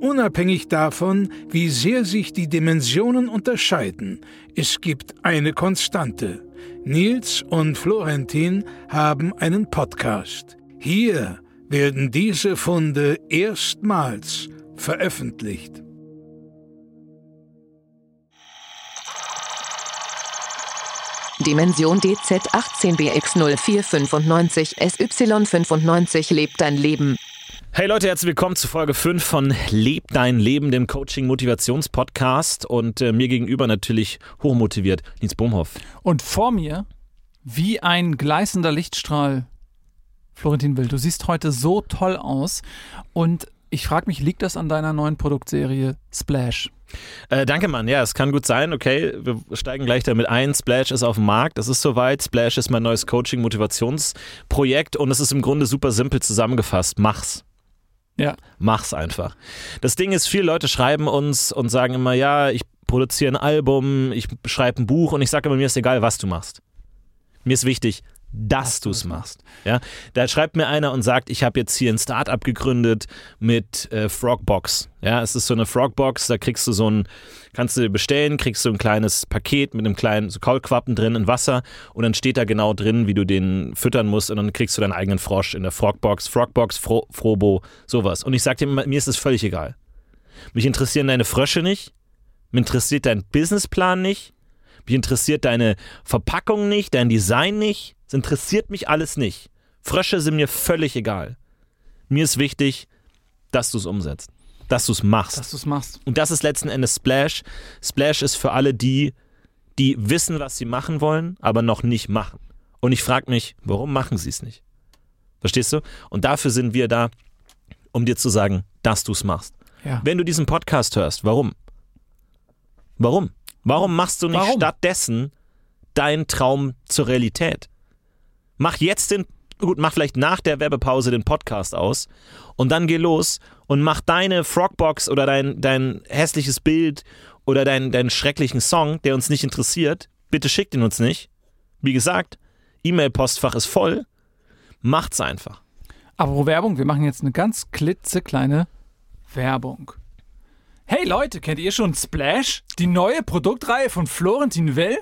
Unabhängig davon, wie sehr sich die Dimensionen unterscheiden, es gibt eine Konstante. Nils und Florentin haben einen Podcast. Hier werden diese Funde erstmals veröffentlicht. Dimension DZ 18BX0495 SY95 lebt dein Leben. Hey Leute, herzlich willkommen zu Folge 5 von Leb dein Leben, dem Coaching-Motivations-Podcast. Und äh, mir gegenüber natürlich hochmotiviert, Nils Bohmhoff. Und vor mir, wie ein gleißender Lichtstrahl, Florentin Will. Du siehst heute so toll aus. Und ich frage mich, liegt das an deiner neuen Produktserie Splash? Äh, danke, Mann. Ja, es kann gut sein. Okay, wir steigen gleich damit ein. Splash ist auf dem Markt. Es ist soweit. Splash ist mein neues Coaching-Motivationsprojekt und es ist im Grunde super simpel zusammengefasst. Mach's. Ja. Mach's einfach. Das Ding ist, viele Leute schreiben uns und sagen immer, ja, ich produziere ein Album, ich schreibe ein Buch und ich sage immer, mir ist egal, was du machst. Mir ist wichtig, dass du es machst. Ja, da schreibt mir einer und sagt, ich habe jetzt hier ein Startup gegründet mit äh, Frogbox. Ja, es ist so eine Frogbox, da kriegst du so ein, kannst du bestellen, kriegst du ein kleines Paket mit einem kleinen so Kaulquappen drin in Wasser und dann steht da genau drin, wie du den füttern musst und dann kriegst du deinen eigenen Frosch in der Frogbox, Frogbox, Fro Frobo, sowas. Und ich sag dir, mir ist es völlig egal. Mich interessieren deine Frösche nicht, mich interessiert dein Businessplan nicht, mich interessiert deine Verpackung nicht, dein Design nicht. Es interessiert mich alles nicht. Frösche sind mir völlig egal. Mir ist wichtig, dass du es umsetzt. Dass du es machst. Dass du es machst. Und das ist letzten Endes Splash. Splash ist für alle die, die wissen, was sie machen wollen, aber noch nicht machen. Und ich frage mich, warum machen sie es nicht? Verstehst du? Und dafür sind wir da, um dir zu sagen, dass du es machst. Ja. Wenn du diesen Podcast hörst, warum? Warum? Warum machst du nicht Warum? stattdessen deinen Traum zur Realität? Mach jetzt den, gut, mach vielleicht nach der Werbepause den Podcast aus und dann geh los und mach deine Frogbox oder dein, dein hässliches Bild oder deinen deinen schrecklichen Song, der uns nicht interessiert. Bitte schickt ihn uns nicht. Wie gesagt, E-Mail-Postfach ist voll. Macht's einfach. Apropos Werbung, wir machen jetzt eine ganz klitzekleine Werbung. Hey Leute, kennt ihr schon Splash? Die neue Produktreihe von Florentin Will?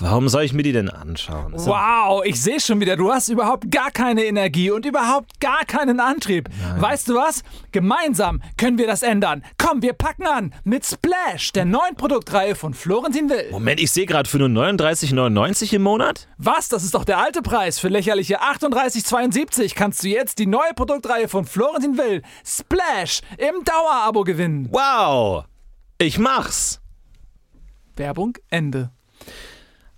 Warum soll ich mir die denn anschauen? Ist ja- Wow, ich sehe schon wieder, du hast überhaupt gar keine Energie und überhaupt gar keinen Antrieb. Weißt du was? Gemeinsam können wir das ändern. Komm, wir packen an mit Splash, der neuen Produktreihe von Florentin Will. Moment, ich sehe gerade für nur 39,99 im Monat? Was? Das ist doch der alte Preis. Für lächerliche 38,72 kannst du jetzt die neue Produktreihe von Florentin Will, Splash, im Dauerabo gewinnen. Wow! Ich mach's! Werbung Ende.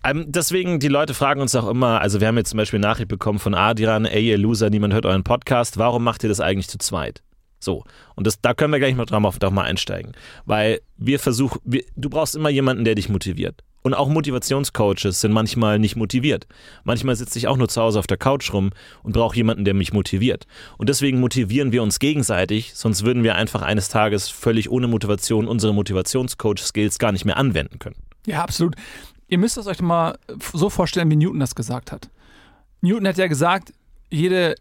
Ähm, deswegen, die Leute fragen uns auch immer, also wir haben jetzt zum Beispiel eine Nachricht bekommen von Adrian, ey ihr Loser, niemand hört euren Podcast, warum macht ihr das eigentlich zu zweit? So, und das, da können wir gleich mal drauf doch mal einsteigen. Weil wir versuchen, wir, du brauchst immer jemanden, der dich motiviert. Und auch Motivationscoaches sind manchmal nicht motiviert. Manchmal sitze ich auch nur zu Hause auf der Couch rum und brauche jemanden, der mich motiviert. Und deswegen motivieren wir uns gegenseitig, sonst würden wir einfach eines Tages völlig ohne Motivation unsere Motivationscoach-Skills gar nicht mehr anwenden können. Ja, absolut. Ihr müsst es euch mal so vorstellen, wie Newton das gesagt hat. Newton hat ja gesagt, jede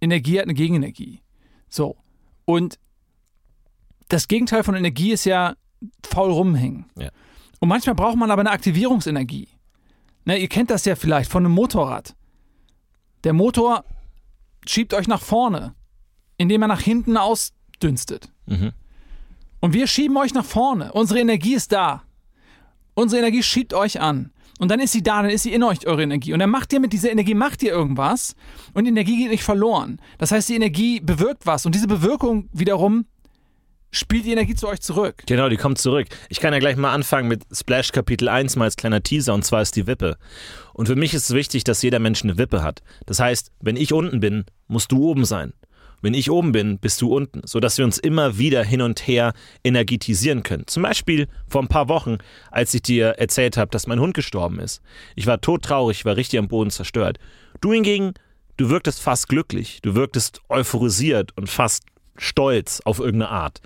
Energie hat eine Gegenenergie. So. Und das Gegenteil von Energie ist ja faul rumhängen. Ja. Und manchmal braucht man aber eine Aktivierungsenergie. Ne, ihr kennt das ja vielleicht von einem Motorrad. Der Motor schiebt euch nach vorne, indem er nach hinten ausdünstet. Mhm. Und wir schieben euch nach vorne. Unsere Energie ist da. Unsere Energie schiebt euch an. Und dann ist sie da, dann ist sie in euch, eure Energie. Und dann macht ihr mit dieser Energie, macht ihr irgendwas und die Energie geht nicht verloren. Das heißt, die Energie bewirkt was und diese Bewirkung wiederum spielt die Energie zu euch zurück. Genau, die kommt zurück. Ich kann ja gleich mal anfangen mit Splash Kapitel 1 mal als kleiner Teaser und zwar ist die Wippe. Und für mich ist es wichtig, dass jeder Mensch eine Wippe hat. Das heißt, wenn ich unten bin, musst du oben sein. Wenn ich oben bin, bist du unten, sodass wir uns immer wieder hin und her energetisieren können. Zum Beispiel vor ein paar Wochen, als ich dir erzählt habe, dass mein Hund gestorben ist. Ich war todtraurig, war richtig am Boden zerstört. Du hingegen, du wirktest fast glücklich, du wirktest euphorisiert und fast stolz auf irgendeine Art.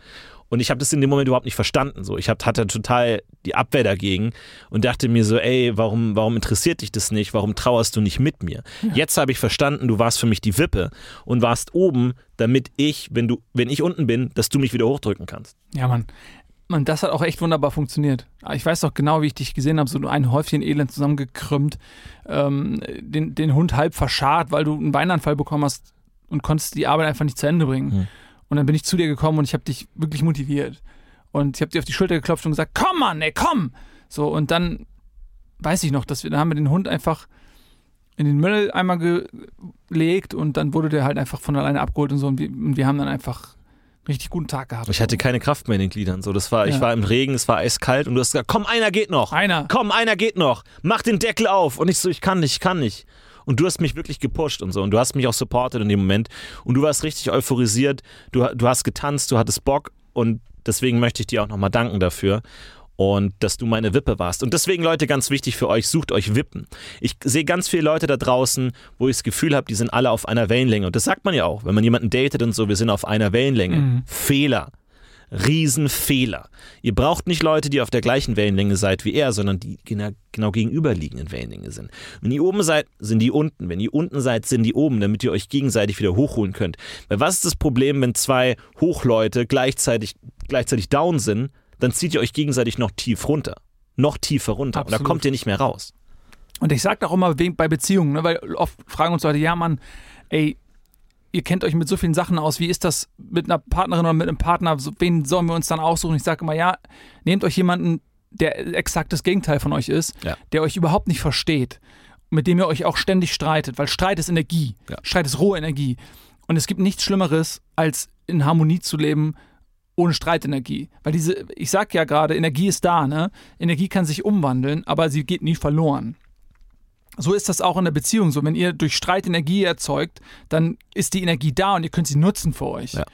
Und ich habe das in dem Moment überhaupt nicht verstanden. So, ich hab, hatte total die Abwehr dagegen und dachte mir so, ey, warum, warum interessiert dich das nicht? Warum trauerst du nicht mit mir? Ja. Jetzt habe ich verstanden, du warst für mich die Wippe und warst oben, damit ich, wenn du, wenn ich unten bin, dass du mich wieder hochdrücken kannst. Ja, Mann. Und das hat auch echt wunderbar funktioniert. Ich weiß doch genau, wie ich dich gesehen habe, so ein Häufchen Elend zusammengekrümmt, ähm, den, den Hund halb verscharrt, weil du einen Weinanfall bekommen hast und konntest die Arbeit einfach nicht zu Ende bringen. Hm. Und dann bin ich zu dir gekommen und ich habe dich wirklich motiviert. Und ich habe dir auf die Schulter geklopft und gesagt, komm Mann, ey, komm! So, und dann weiß ich noch, dass wir, dann haben wir den Hund einfach in den Mülleimer gelegt und dann wurde der halt einfach von alleine abgeholt und so und wir, und wir haben dann einfach einen richtig guten Tag gehabt. Ich hatte keine Kraft mehr in den Gliedern. So, das war, ja. ich war im Regen, es war eiskalt und du hast gesagt, komm, einer geht noch. Einer. Komm, einer geht noch. Mach den Deckel auf. Und ich so, ich kann nicht, ich kann nicht. Und du hast mich wirklich gepusht und so. Und du hast mich auch supportet in dem Moment. Und du warst richtig euphorisiert. Du, du hast getanzt, du hattest Bock. Und deswegen möchte ich dir auch nochmal danken dafür. Und dass du meine Wippe warst. Und deswegen, Leute, ganz wichtig für euch, sucht euch Wippen. Ich sehe ganz viele Leute da draußen, wo ich das Gefühl habe, die sind alle auf einer Wellenlänge. Und das sagt man ja auch, wenn man jemanden datet und so, wir sind auf einer Wellenlänge. Mhm. Fehler. Riesenfehler. Ihr braucht nicht Leute, die auf der gleichen Wellenlänge seid wie er, sondern die genau, genau gegenüberliegenden Wellenlänge sind. Wenn ihr oben seid, sind die unten. Wenn ihr unten seid, sind die oben, damit ihr euch gegenseitig wieder hochholen könnt. Weil was ist das Problem, wenn zwei Hochleute gleichzeitig, gleichzeitig down sind? Dann zieht ihr euch gegenseitig noch tief runter. Noch tiefer runter. Absolut. Und da kommt ihr nicht mehr raus. Und ich sage auch immer bei Beziehungen, ne, weil oft fragen uns Leute, ja Mann, ey, ihr kennt euch mit so vielen Sachen aus. Wie ist das mit einer Partnerin oder mit einem Partner? Wen sollen wir uns dann aussuchen? Ich sage immer, ja, nehmt euch jemanden, der exakt das Gegenteil von euch ist, ja. der euch überhaupt nicht versteht, mit dem ihr euch auch ständig streitet, weil Streit ist Energie. Ja. Streit ist rohe Energie. Und es gibt nichts Schlimmeres, als in Harmonie zu leben ohne Streitenergie. Weil diese, ich sag ja gerade, Energie ist da, ne? Energie kann sich umwandeln, aber sie geht nie verloren so ist das auch in der Beziehung so. Wenn ihr durch Streit Energie erzeugt, dann ist die Energie da und ihr könnt sie nutzen für euch. Ja.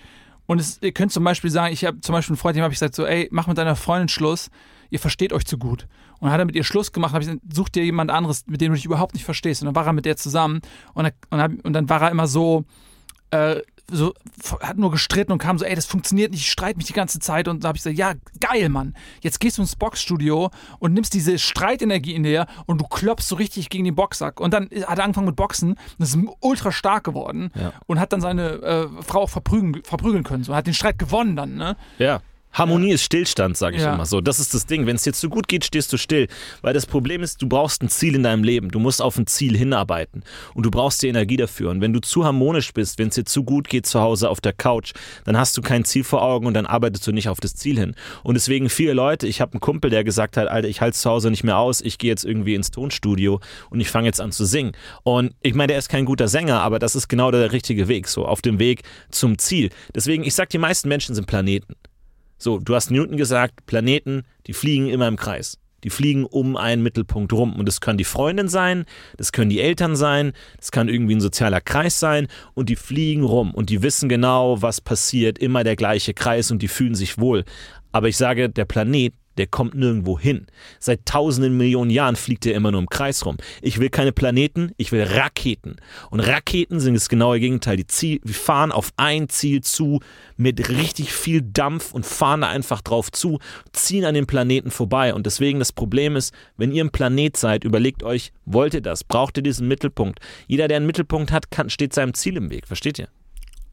Und es, ihr könnt zum Beispiel sagen, ich habe zum Beispiel einen Freund, dem habe ich gesagt, so, ey, mach mit deiner Freundin Schluss, ihr versteht euch zu gut. Und dann hat er mit ihr Schluss gemacht, habe ich gesagt, such dir jemand anderes, mit dem du dich überhaupt nicht verstehst. Und dann war er mit der zusammen und, er, und, und dann war er immer so, äh, so, hat nur gestritten und kam so, ey, das funktioniert nicht, ich streite mich die ganze Zeit. Und da habe ich gesagt, ja, geil, Mann. Jetzt gehst du ins Boxstudio und nimmst diese Streitenergie in dir und du klopfst so richtig gegen den Boxsack. Und dann hat er angefangen mit Boxen und ist ultra stark geworden ja. und hat dann seine äh, Frau auch verprügeln, verprügeln können. So hat den Streit gewonnen dann, ne? Ja. Harmonie ja. ist Stillstand, sage ich ja. immer so. Das ist das Ding. Wenn es dir zu gut geht, stehst du still. Weil das Problem ist, du brauchst ein Ziel in deinem Leben. Du musst auf ein Ziel hinarbeiten. Und du brauchst die Energie dafür. Und wenn du zu harmonisch bist, wenn es dir zu gut geht zu Hause auf der Couch, dann hast du kein Ziel vor Augen und dann arbeitest du nicht auf das Ziel hin. Und deswegen viele Leute, ich habe einen Kumpel, der gesagt hat, Alter, ich halte zu Hause nicht mehr aus, ich gehe jetzt irgendwie ins Tonstudio und ich fange jetzt an zu singen. Und ich meine, der ist kein guter Sänger, aber das ist genau der richtige Weg, so auf dem Weg zum Ziel. Deswegen, ich sag, die meisten Menschen sind Planeten. So, du hast Newton gesagt, Planeten, die fliegen immer im Kreis. Die fliegen um einen Mittelpunkt rum. Und das können die Freundin sein, das können die Eltern sein, das kann irgendwie ein sozialer Kreis sein. Und die fliegen rum und die wissen genau, was passiert. Immer der gleiche Kreis und die fühlen sich wohl. Aber ich sage, der Planet der kommt nirgendwo hin. Seit tausenden Millionen Jahren fliegt er immer nur im Kreis rum. Ich will keine Planeten, ich will Raketen. Und Raketen sind das genaue Gegenteil. Die Ziel, wir fahren auf ein Ziel zu mit richtig viel Dampf und fahren da einfach drauf zu, ziehen an den Planeten vorbei. Und deswegen das Problem ist, wenn ihr ein Planet seid, überlegt euch, wollt ihr das? Braucht ihr diesen Mittelpunkt? Jeder, der einen Mittelpunkt hat, kann, steht seinem Ziel im Weg. Versteht ihr?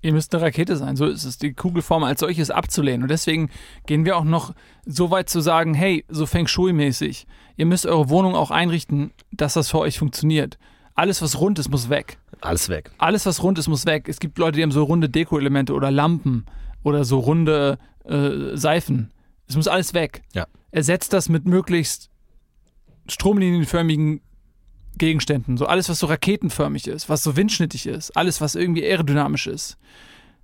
Ihr müsst eine Rakete sein. So ist es, die Kugelform als solches abzulehnen. Und deswegen gehen wir auch noch so weit zu sagen, hey, so Feng Shui-mäßig, ihr müsst eure Wohnung auch einrichten, dass das für euch funktioniert. Alles, was rund ist, muss weg. Alles weg. Alles, was rund ist, muss weg. Es gibt Leute, die haben so runde Deko-Elemente oder Lampen oder so runde äh, Seifen. Es muss alles weg. Ja. Ersetzt das mit möglichst stromlinienförmigen Gegenständen. So alles, was so raketenförmig ist, was so windschnittig ist, alles, was irgendwie aerodynamisch ist.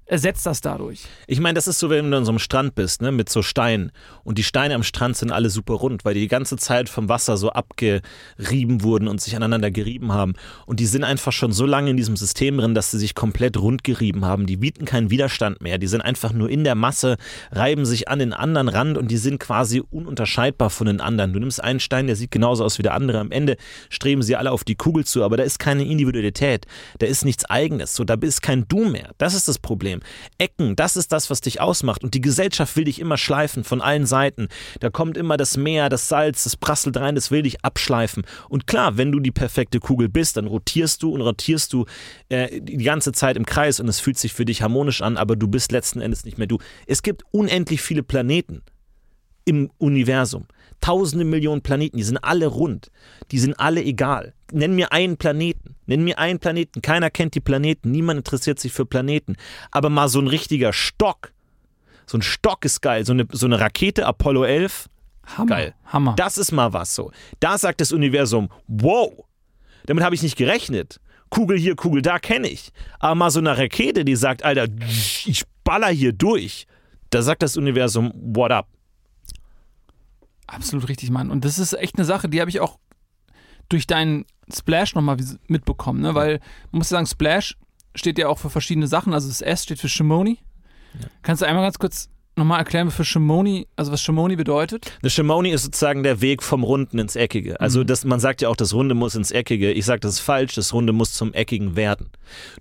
Ersetzt das dadurch. Ich meine, das ist so, wenn du an so einem Strand bist, ne, mit so Steinen. Und die Steine am Strand sind alle super rund, weil die die ganze Zeit vom Wasser so abgerieben wurden und sich aneinander gerieben haben. Und die sind einfach schon so lange in diesem System drin, dass sie sich komplett rund gerieben haben. Die bieten keinen Widerstand mehr. Die sind einfach nur in der Masse, reiben sich an den anderen Rand und die sind quasi ununterscheidbar von den anderen. Du nimmst einen Stein, der sieht genauso aus wie der andere. Am Ende streben sie alle auf die Kugel zu, aber da ist keine Individualität. Da ist nichts Eigenes. So, da ist kein Du mehr. Das ist das Problem. Ecken, das ist das, was dich ausmacht. Und die Gesellschaft will dich immer schleifen von allen Seiten. Da kommt immer das Meer, das Salz, das prasselt rein, das will dich abschleifen. Und klar, wenn du die perfekte Kugel bist, dann rotierst du und rotierst du äh, die ganze Zeit im Kreis und es fühlt sich für dich harmonisch an, aber du bist letzten Endes nicht mehr du. Es gibt unendlich viele Planeten im Universum. Tausende Millionen Planeten, die sind alle rund. Die sind alle egal. Nenn mir einen Planeten. Nenn mir einen Planeten. Keiner kennt die Planeten. Niemand interessiert sich für Planeten. Aber mal so ein richtiger Stock. So ein Stock ist geil. So eine, so eine Rakete, Apollo 11. Hammer. Geil. Hammer. Das ist mal was so. Da sagt das Universum, wow, damit habe ich nicht gerechnet. Kugel hier, Kugel da kenne ich. Aber mal so eine Rakete, die sagt, Alter, ich baller hier durch. Da sagt das Universum, what up? Absolut richtig, Mann. Und das ist echt eine Sache, die habe ich auch durch deinen Splash nochmal mitbekommen, ne? Weil, man muss ja sagen, Splash steht ja auch für verschiedene Sachen. Also das S steht für Shimoni. Kannst du einmal ganz kurz nochmal erklären, für Shimoni, also was Shimoni bedeutet? Eine Shimoni ist sozusagen der Weg vom Runden ins Eckige. Also Mhm. das, man sagt ja auch, das Runde muss ins Eckige. Ich sage, das ist falsch. Das Runde muss zum Eckigen werden.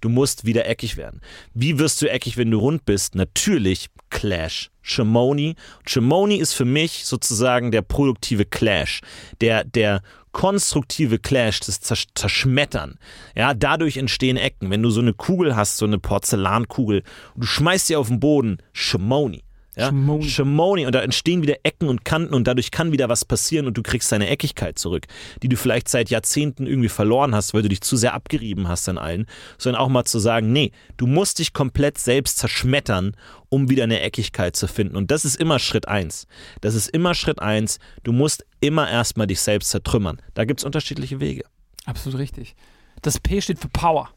Du musst wieder eckig werden. Wie wirst du eckig, wenn du rund bist? Natürlich Clash. Shimoni. Shimoni ist für mich sozusagen der produktive Clash. Der, der konstruktive Clash, das Zersch Zerschmettern. Ja, dadurch entstehen Ecken. Wenn du so eine Kugel hast, so eine Porzellankugel, und du schmeißt sie auf den Boden, Shimoni. Ja? Shimoni. Shimoni und da entstehen wieder Ecken und Kanten und dadurch kann wieder was passieren und du kriegst deine Eckigkeit zurück, die du vielleicht seit Jahrzehnten irgendwie verloren hast, weil du dich zu sehr abgerieben hast an allen, sondern auch mal zu sagen, nee, du musst dich komplett selbst zerschmettern, um wieder eine Eckigkeit zu finden und das ist immer Schritt eins. Das ist immer Schritt eins. Du musst immer erstmal dich selbst zertrümmern. Da gibt es unterschiedliche Wege. Absolut richtig. Das P steht für Power.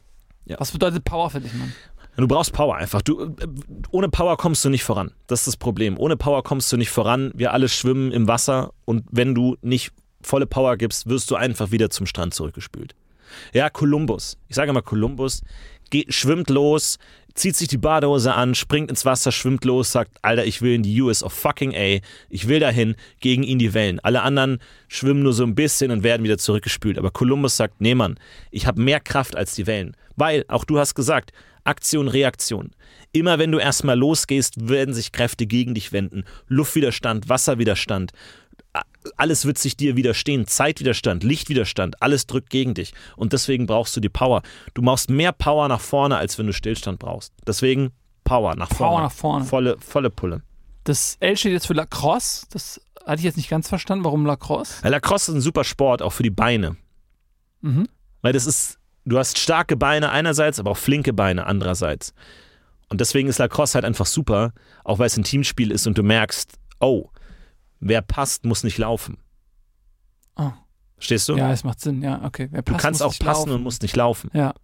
Ja. Was bedeutet Power für dich, Mann? Du brauchst Power einfach. Du, ohne Power kommst du nicht voran. Das ist das Problem. Ohne Power kommst du nicht voran. Wir alle schwimmen im Wasser und wenn du nicht volle Power gibst, wirst du einfach wieder zum Strand zurückgespült. Ja, Kolumbus. Ich sage mal Kolumbus. Schwimmt los, zieht sich die Badehose an, springt ins Wasser, schwimmt los, sagt, Alter, ich will in die US of fucking A, ich will dahin, gegen ihn die Wellen. Alle anderen schwimmen nur so ein bisschen und werden wieder zurückgespült. Aber Kolumbus sagt, nee Mann, ich habe mehr Kraft als die Wellen. Weil, auch du hast gesagt, Aktion, Reaktion. Immer wenn du erstmal losgehst, werden sich Kräfte gegen dich wenden. Luftwiderstand, Wasserwiderstand, alles wird sich dir widerstehen. Zeitwiderstand, Lichtwiderstand, alles drückt gegen dich. Und deswegen brauchst du die Power. Du brauchst mehr Power nach vorne, als wenn du Stillstand brauchst. Deswegen Power nach Power vorne. nach vorne. Volle, volle Pulle. Das L steht jetzt für Lacrosse. Das hatte ich jetzt nicht ganz verstanden. Warum Lacrosse? Lacrosse ist ein super Sport, auch für die Beine. Mhm. Weil das ist, du hast starke Beine einerseits, aber auch flinke Beine andererseits. Und deswegen ist Lacrosse halt einfach super, auch weil es ein Teamspiel ist und du merkst, oh, wer passt, muss nicht laufen. Oh. Verstehst du? Ja, es macht Sinn. Ja, okay. Wer du passt, kannst muss auch passen laufen. und musst nicht laufen. Ja.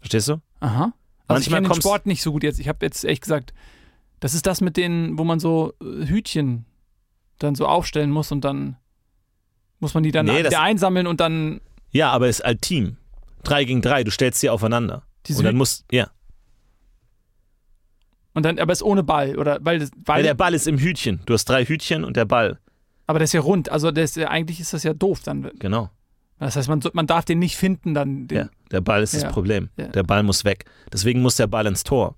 Verstehst du? Aha. Also ich Manchmal kenne den Sport nicht so gut jetzt. Ich habe jetzt echt gesagt, das ist das mit denen, wo man so äh, Hütchen dann so aufstellen muss und dann muss man die dann Nee, wieder einsammeln und dann Ja, aber es ist halt Team. Drei gegen drei, du stellst sie aufeinander. diese und dann musst, ja. Und dann aber es ist ohne Ball oder weil das Weil weil der Ball ist im Hütchen. Du hast drei Hütchen und der Ball. aber der ist ja rund, also der ist ja, eigentlich ist das ja doof dann. Genau. Das heißt, man man darf den nicht finden dann den, Ja, der Ball ist Ja. das Problem. Ja. Der Ball muss weg. Deswegen muss der Ball ins Tor.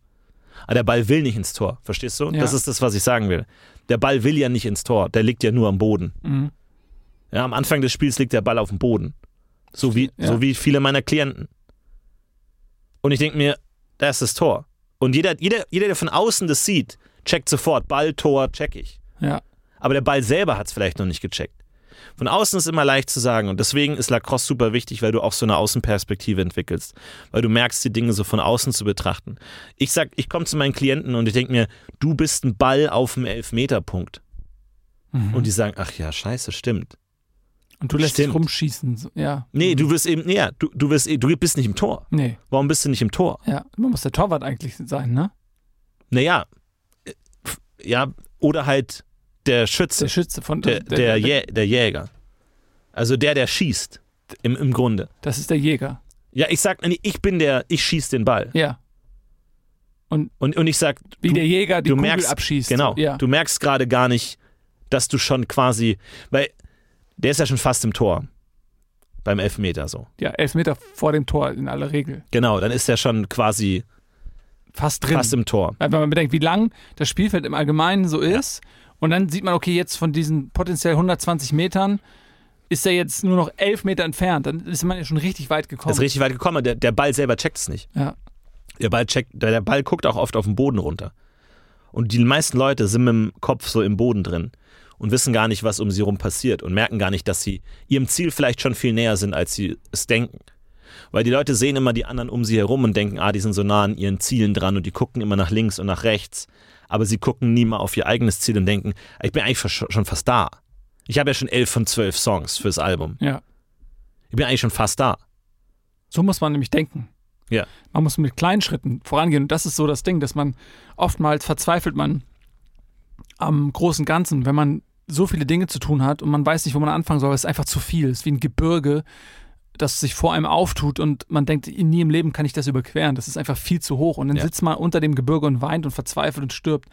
Aber der Ball will nicht ins Tor. Verstehst du? Ja. Das ist das, was ich sagen will. Der Ball will ja nicht ins Tor. Der liegt ja nur am Boden. Mhm. Ja, am Anfang des Spiels liegt der Ball auf dem Boden. So wie, Ja. so wie viele meiner Klienten. Und ich denke mir, da ist das Tor. Und jeder, jeder, jeder, der von außen das sieht, checkt sofort. Ball, Tor, check ich. Ja. Aber der Ball selber hat es vielleicht noch nicht gecheckt. Von außen ist immer leicht zu sagen und deswegen ist Lacrosse super wichtig, weil du auch so eine Außenperspektive entwickelst, weil du merkst, die Dinge so von außen zu betrachten. Ich sag, ich komme zu meinen Klienten und ich denke mir, du bist ein Ball auf dem Elfmeterpunkt. Mhm. Und die sagen, ach ja, scheiße, stimmt. Und du lässt dich Stimmt. rumschießen. So. Ja. Nee, du wirst eben, nee, du, du, wirst, du bist nicht im Tor. Nee. Warum bist du nicht im Tor? Ja. Man muss der Torwart eigentlich sein, ne? Naja, äh, ja, oder halt der Schütze, Der Schütze von der, der, Jä der Jäger. Also der, der schießt, im, im Grunde. Das ist der Jäger. Ja, ich sag, nee, ich bin der, ich schieß den Ball. Ja. Und, und ich sag, Wie du, der Jäger die du Kugel merkst, abschießt. Genau. Ja. Du merkst gerade gar nicht, dass du schon quasi, weil der ist ja schon fast im Tor. Beim Elfmeter so. ja, elf Meter vor dem Tor in aller Regel. Genau, dann ist er schon quasi Fast drin. fast im Tor. Weil wenn man bedenkt, wie lang das Spielfeld im Allgemeinen so ist. Und dann sieht man, okay, jetzt von diesen potenziell 120 Metern ist er jetzt nur noch elf Meter entfernt. Dann ist man ja schon richtig weit gekommen. Ist richtig weit gekommen, der, der Ball selber checkt es nicht. ja. Der Ball, checkt, der, der Ball guckt auch oft auf den Boden runter. Und die meisten Leute sind mit dem Kopf so im Boden drin und wissen gar nicht, was um sie rum passiert und merken gar nicht, dass sie ihrem Ziel vielleicht schon viel näher sind, als sie es denken. Weil die Leute sehen immer die anderen um sie herum und denken, ah, die sind so nah an ihren Zielen dran und die gucken immer nach links und nach rechts. Aber sie gucken nie mal auf ihr eigenes Ziel und denken, ich bin eigentlich schon fast da. Ich habe ja schon elf von zwölf Songs fürs Album. ja. Ich bin eigentlich schon fast da. So muss man nämlich denken. Ja. Man muss mit kleinen Schritten vorangehen. Und das ist so das Ding, dass man oftmals verzweifelt man am großen Ganzen, wenn man so viele Dinge zu tun hat und man weiß nicht, wo man anfangen soll, weil es ist einfach zu viel. Es ist wie ein Gebirge, das sich vor einem auftut und man denkt, nie im Leben kann ich das überqueren. Das ist einfach viel zu hoch. Und dann Ja. sitzt man unter dem Gebirge und weint und verzweifelt und stirbt.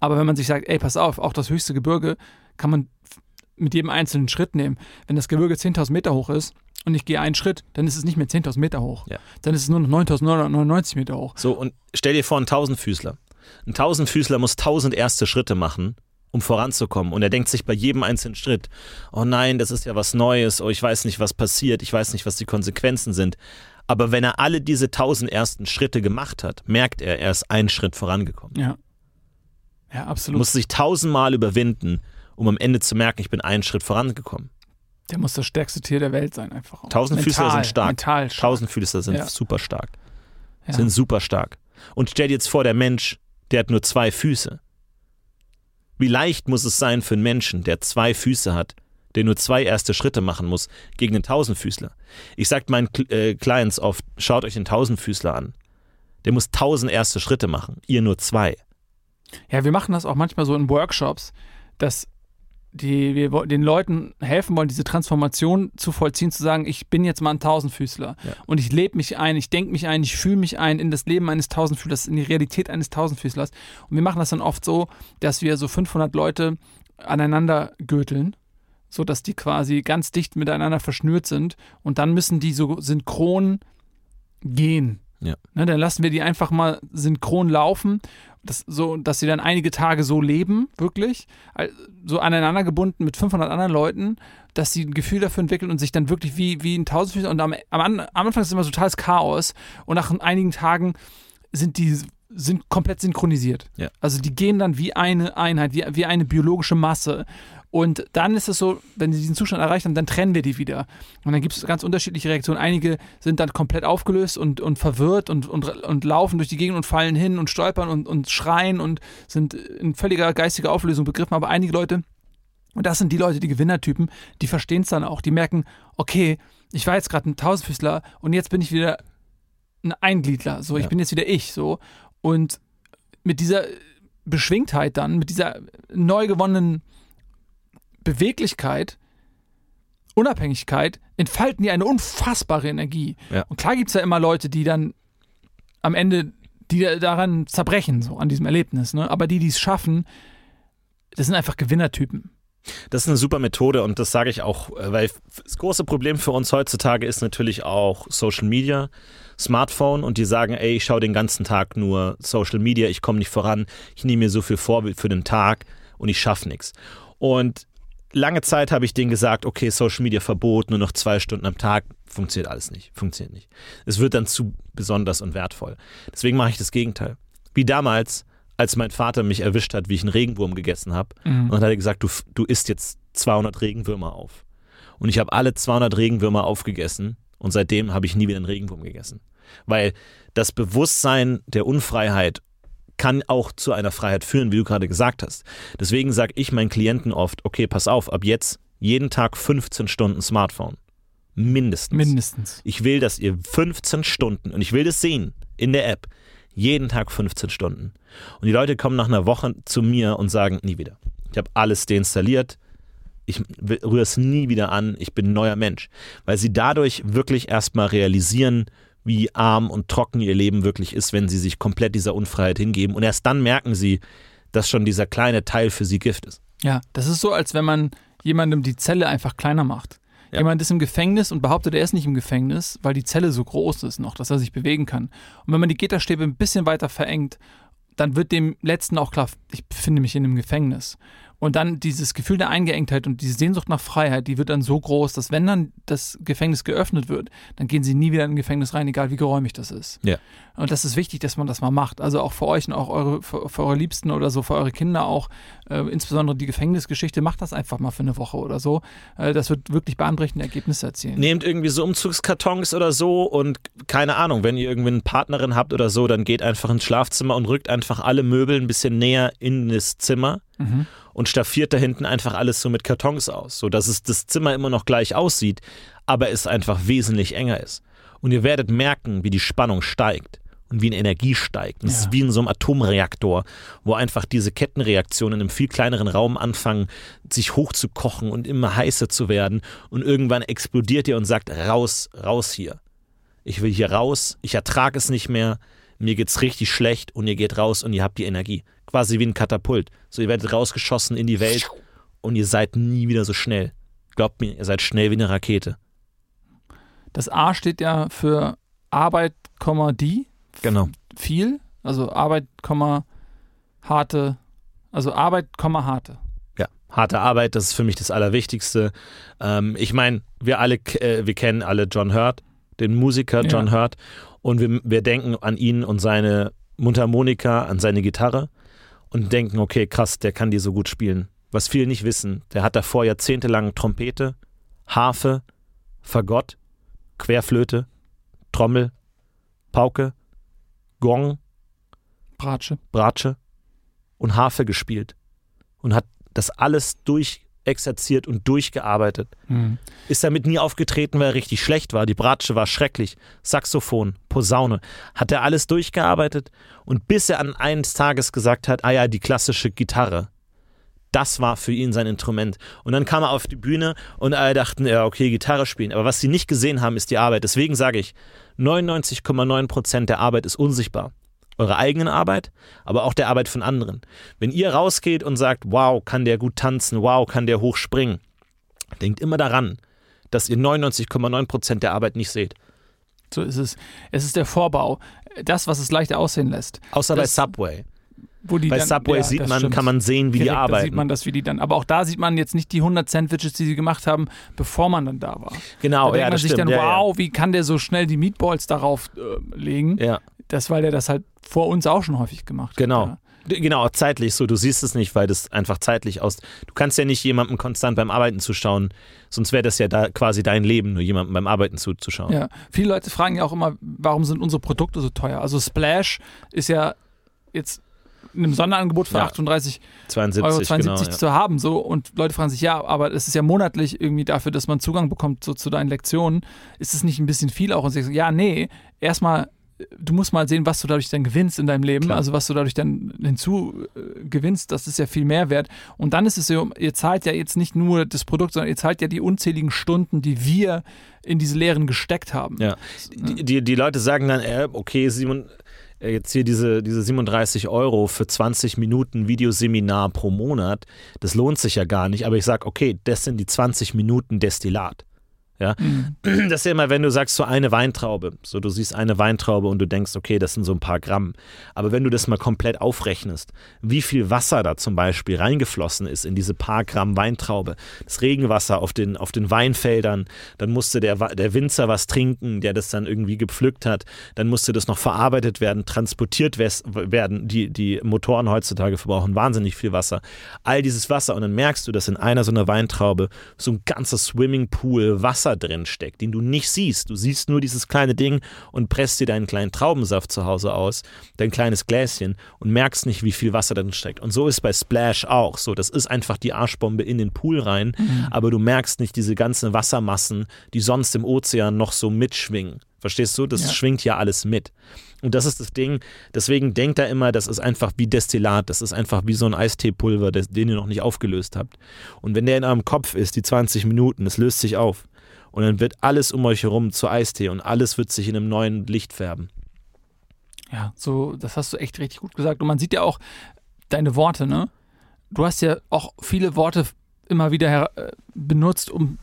Aber wenn man sich sagt, ey, pass auf, auch das höchste Gebirge kann man mit jedem einzelnen Schritt nehmen. Wenn das Gebirge 10.000 Meter hoch ist und ich gehe einen Schritt, dann ist es nicht mehr 10.000 Meter hoch. Ja. Dann ist es nur noch 9.999 Meter hoch. So, und stell dir vor, ein Tausendfüßler. Ein Tausendfüßler muss tausend erste Schritte machen, um voranzukommen. Und er denkt sich bei jedem einzelnen Schritt, oh nein, das ist ja was Neues, oh, ich weiß nicht, was passiert, ich weiß nicht, was die Konsequenzen sind. Aber wenn er alle diese tausend ersten Schritte gemacht hat, merkt er, er ist einen Schritt vorangekommen. Ja. Ja, absolut. Muss sich tausendmal überwinden, um am Ende zu merken, ich bin einen Schritt vorangekommen. Der muss das stärkste Tier der Welt sein, einfach. auch. Tausendfüßler mental, sind stark. Mental stark. Tausendfüßler sind Ja. super stark. Ja. Sind super stark. Und stell dir jetzt vor, der Mensch, der hat nur zwei Füße. Wie leicht muss es sein für einen Menschen, der zwei Füße hat, der nur zwei erste Schritte machen muss, gegen einen Tausendfüßler? Ich sag meinen äh, Clients oft, schaut euch den Tausendfüßler an. Der muss tausend erste Schritte machen, ihr nur zwei. Ja, wir machen das auch manchmal so in Workshops, dass die, wir den Leuten helfen wollen, diese Transformation zu vollziehen, zu sagen, ich bin jetzt mal ein Tausendfüßler Ja. und ich lebe mich ein, ich denke mich ein, ich fühle mich ein in das Leben eines Tausendfüßlers, in die Realität eines Tausendfüßlers. Und wir machen das dann oft so, dass wir so 500 Leute aneinander gürteln, so dass die quasi ganz dicht miteinander verschnürt sind und dann müssen die so synchron gehen. Ja. Ne, dann lassen wir die einfach mal synchron laufen, das, so, dass sie dann einige Tage so leben, wirklich, so aneinander gebunden mit 500 anderen Leuten, dass sie ein Gefühl dafür entwickeln und sich dann wirklich wie, wie ein Tausendfüßler und am, am, An- am Anfang ist immer so totales Chaos und nach einigen Tagen sind die sind komplett synchronisiert. Ja. Also die gehen dann wie eine Einheit, wie, wie eine biologische Masse. Und dann ist es so, wenn sie diesen Zustand erreicht haben, dann trennen wir die wieder. Und dann gibt es ganz unterschiedliche Reaktionen. Einige sind dann komplett aufgelöst und, und verwirrt und, und, und laufen durch die Gegend und fallen hin und stolpern und, und schreien und sind in völliger geistiger Auflösung begriffen. Aber einige Leute, und das sind die Leute, die Gewinnertypen, die verstehen es dann auch. Die merken, okay, ich war jetzt gerade ein Tausendfüßler und jetzt bin ich wieder ein Eingliedler. So, ich Ja. bin jetzt wieder ich. So. Und mit dieser Beschwingtheit dann, mit dieser neu gewonnenen Beweglichkeit, Unabhängigkeit, entfalten die eine unfassbare Energie. Ja. Und klar gibt es ja immer Leute, die dann am Ende, die da- daran zerbrechen, so an diesem Erlebnis. Ne? Aber die, die es schaffen, das sind einfach Gewinnertypen. Das ist eine super Methode und das sage ich auch, äh, weil das große Problem für uns heutzutage ist natürlich auch Social Media, Smartphone und die sagen, ey, ich schaue den ganzen Tag nur Social Media, ich komme nicht voran, ich nehme mir so viel Vorbild für den Tag und ich schaffe nichts. Und lange Zeit habe ich denen gesagt, okay, Social Media Verbot, nur noch zwei Stunden am Tag, funktioniert alles nicht, funktioniert nicht. Es wird dann zu besonders und wertvoll. Deswegen mache ich das Gegenteil. Wie damals, als mein Vater mich erwischt hat, wie ich einen Regenwurm gegessen habe. Und dann hat er gesagt, du, du isst jetzt 200 Regenwürmer auf. Und ich habe alle 200 Regenwürmer aufgegessen und seitdem habe ich nie wieder einen Regenwurm gegessen. Weil das Bewusstsein der Unfreiheit kann auch zu einer Freiheit führen, wie du gerade gesagt hast. Deswegen sage ich meinen Klienten oft, okay, pass auf, ab jetzt jeden Tag 15 Stunden Smartphone. Mindestens. Mindestens. Ich will, dass ihr 15 Stunden, und ich will das sehen in der App, Jeden Tag 15 Stunden. Und die Leute kommen nach einer Woche zu mir und sagen, nie wieder. Ich habe alles deinstalliert. Ich rühre es nie wieder an. Ich bin ein neuer Mensch. Weil sie dadurch wirklich erstmal realisieren, wie arm und trocken ihr Leben wirklich ist, wenn sie sich komplett dieser Unfreiheit hingeben. Und erst dann merken sie, dass schon dieser kleine Teil für sie Gift ist. Ja, das ist so, als wenn man jemandem die Zelle einfach kleiner macht. Ja. Jemand ist im Gefängnis und behauptet, er ist nicht im Gefängnis, weil die Zelle so groß ist noch, dass er sich bewegen kann. Und wenn man die Gitterstäbe ein bisschen weiter verengt, dann wird dem Letzten auch klar, ich befinde mich in einem Gefängnis. Und dann dieses Gefühl der Eingeengtheit und diese Sehnsucht nach Freiheit, die wird dann so groß, dass wenn dann das Gefängnis geöffnet wird, dann gehen sie nie wieder in ein Gefängnis rein, egal wie geräumig das ist. Ja. Und das ist wichtig, dass man das mal macht. Also auch für euch und auch eure, für, für eure Liebsten oder so, für eure Kinder auch. Äh, insbesondere die Gefängnisgeschichte, macht das einfach mal für eine Woche oder so. Äh, das wird wirklich bahnbrechende Ergebnisse erzielen. Nehmt irgendwie so Umzugskartons oder so und keine Ahnung, wenn ihr irgendwie eine Partnerin habt oder so, dann geht einfach ins Schlafzimmer und rückt einfach alle Möbel ein bisschen näher in das Zimmer. Mhm und staffiert da hinten einfach alles so mit Kartons aus, sodass es das Zimmer immer noch gleich aussieht, aber es einfach wesentlich enger ist. Und ihr werdet merken, wie die Spannung steigt und wie eine Energie steigt. Es ja. ist wie in so einem Atomreaktor, wo einfach diese Kettenreaktionen in einem viel kleineren Raum anfangen, sich hochzukochen und immer heißer zu werden. Und irgendwann explodiert ihr und sagt, raus, raus hier. Ich will hier raus, ich ertrage es nicht mehr, mir geht's richtig schlecht und ihr geht raus und ihr habt die Energie quasi wie ein Katapult. So, ihr werdet rausgeschossen in die Welt und ihr seid nie wieder so schnell. Glaubt mir, ihr seid schnell wie eine Rakete. Das A steht ja für Arbeit, die. Genau. Viel. Also Arbeit, harte. Also Arbeit, harte. Ja, harte Arbeit, das ist für mich das Allerwichtigste. Ähm, ich meine, wir alle, äh, wir kennen alle John Hurt, den Musiker John ja. Hurt, und wir, wir denken an ihn und seine Mundharmonika, an seine Gitarre und denken, okay, krass, der kann die so gut spielen. Was viele nicht wissen, der hat davor jahrzehntelang Trompete, Harfe, Fagott, Querflöte, Trommel, Pauke, Gong, Bratsche. Bratsche und Harfe gespielt und hat das alles durch exerziert und durchgearbeitet. Mhm. Ist damit nie aufgetreten, weil er richtig schlecht war. Die Bratsche war schrecklich. Saxophon, Posaune. Hat er alles durchgearbeitet und bis er an eines Tages gesagt hat, ah ja, die klassische Gitarre. Das war für ihn sein Instrument. Und dann kam er auf die Bühne und alle dachten, ja, okay, Gitarre spielen. Aber was sie nicht gesehen haben, ist die Arbeit. Deswegen sage ich, 99,9 Prozent der Arbeit ist unsichtbar eurer eigenen Arbeit, aber auch der Arbeit von anderen. Wenn ihr rausgeht und sagt, wow, kann der gut tanzen, wow, kann der hoch springen, denkt immer daran, dass ihr 99,9 Prozent der Arbeit nicht seht. So ist es. Es ist der Vorbau. Das, was es leicht aussehen lässt. Außer das, bei Subway. Bei dann, Subway ja, sieht man, stimmt. kann man sehen, wie Direkt, die arbeiten. Da sieht man das, wie die dann. Aber auch da sieht man jetzt nicht die 100 Sandwiches, die sie gemacht haben, bevor man dann da war. Genau, da ja, man das sich stimmt. dann, ja, wow, wie kann der so schnell die Meatballs darauf äh, legen? Ja das, weil der das halt vor uns auch schon häufig gemacht genau. hat. Genau. Zeitlich so. Du siehst es nicht, weil das einfach zeitlich aus. Du kannst ja nicht jemandem konstant beim Arbeiten zuschauen, sonst wäre das ja da quasi dein Leben, nur jemandem beim Arbeiten zuzuschauen. Ja, viele Leute fragen ja auch immer, warum sind unsere Produkte so teuer? Also Splash ist ja jetzt in einem Sonderangebot für ja. 38 72, Euro 72 genau, zu haben so und Leute fragen sich ja, aber es ist ja monatlich irgendwie dafür, dass man Zugang bekommt so zu deinen Lektionen, ist es nicht ein bisschen viel auch und sie sagen, ja, nee, erstmal du musst mal sehen, was du dadurch dann gewinnst in deinem Leben, Klar. also was du dadurch dann hinzu äh, das ist ja viel mehr wert. Und dann ist es so, ihr zahlt ja jetzt nicht nur das Produkt, sondern ihr zahlt ja die unzähligen Stunden, die wir in diese Lehren gesteckt haben. Ja. Die, die, die Leute sagen dann, äh, okay, Simon, äh, jetzt hier diese, diese 37 Euro für 20 Minuten Videoseminar pro Monat, das lohnt sich ja gar nicht. Aber ich sage, okay, das sind die 20 Minuten Destillat. Ja? Mhm. Das ist ja immer, wenn du sagst, so eine Weintraube, so du siehst eine Weintraube und du denkst, okay, das sind so ein paar Gramm. Aber wenn du das mal komplett aufrechnest, wie viel Wasser da zum Beispiel reingeflossen ist in diese paar Gramm Weintraube, das Regenwasser auf den, auf den Weinfeldern, dann musste der, der Winzer was trinken, der das dann irgendwie gepflückt hat, dann musste das noch verarbeitet werden, transportiert werden. Die, die Motoren heutzutage verbrauchen wahnsinnig viel Wasser. All dieses Wasser und dann merkst du, dass in einer so einer Weintraube so ein ganzer Swimmingpool Wasser Wasser drin steckt, den du nicht siehst. Du siehst nur dieses kleine Ding und presst dir deinen kleinen Traubensaft zu Hause aus, dein kleines Gläschen und merkst nicht, wie viel Wasser drin steckt. Und so ist bei Splash auch so. Das ist einfach die Arschbombe in den Pool rein, mhm. aber du merkst nicht diese ganzen Wassermassen, die sonst im Ozean noch so mitschwingen. Verstehst du? Das ja. schwingt ja alles mit. Und das ist das Ding. Deswegen denkt er immer, das ist einfach wie Destillat. Das ist einfach wie so ein Eisteepulver, das- den ihr noch nicht aufgelöst habt. Und wenn der in eurem Kopf ist, die 20 Minuten, das löst sich auf. Und dann wird alles um euch herum zu Eistee und alles wird sich in einem neuen Licht färben. Ja, so, das hast du echt richtig gut gesagt. Und man sieht ja auch deine Worte, ne? Du hast ja auch viele Worte immer wieder äh, benutzt, um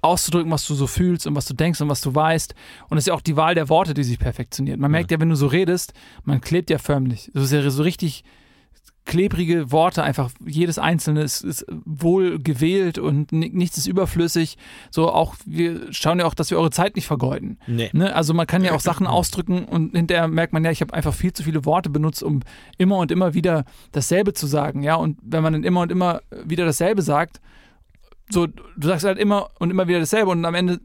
auszudrücken, was du so fühlst und was du denkst und was du weißt. Und es ist ja auch die Wahl der Worte, die sich perfektioniert. Man merkt ja, wenn du so redest, man klebt ja förmlich. Das ist ja so richtig klebrige Worte einfach. Jedes einzelne ist, ist wohl gewählt und ni- nichts ist überflüssig. So auch, wir schauen ja auch, dass wir eure Zeit nicht vergeuden. Nee. Ne? Also man kann ja auch Sachen ausdrücken und hinterher merkt man ja, ich habe einfach viel zu viele Worte benutzt, um immer und immer wieder dasselbe zu sagen. Ja, und wenn man dann immer und immer wieder dasselbe sagt, so, du sagst halt immer und immer wieder dasselbe und am Ende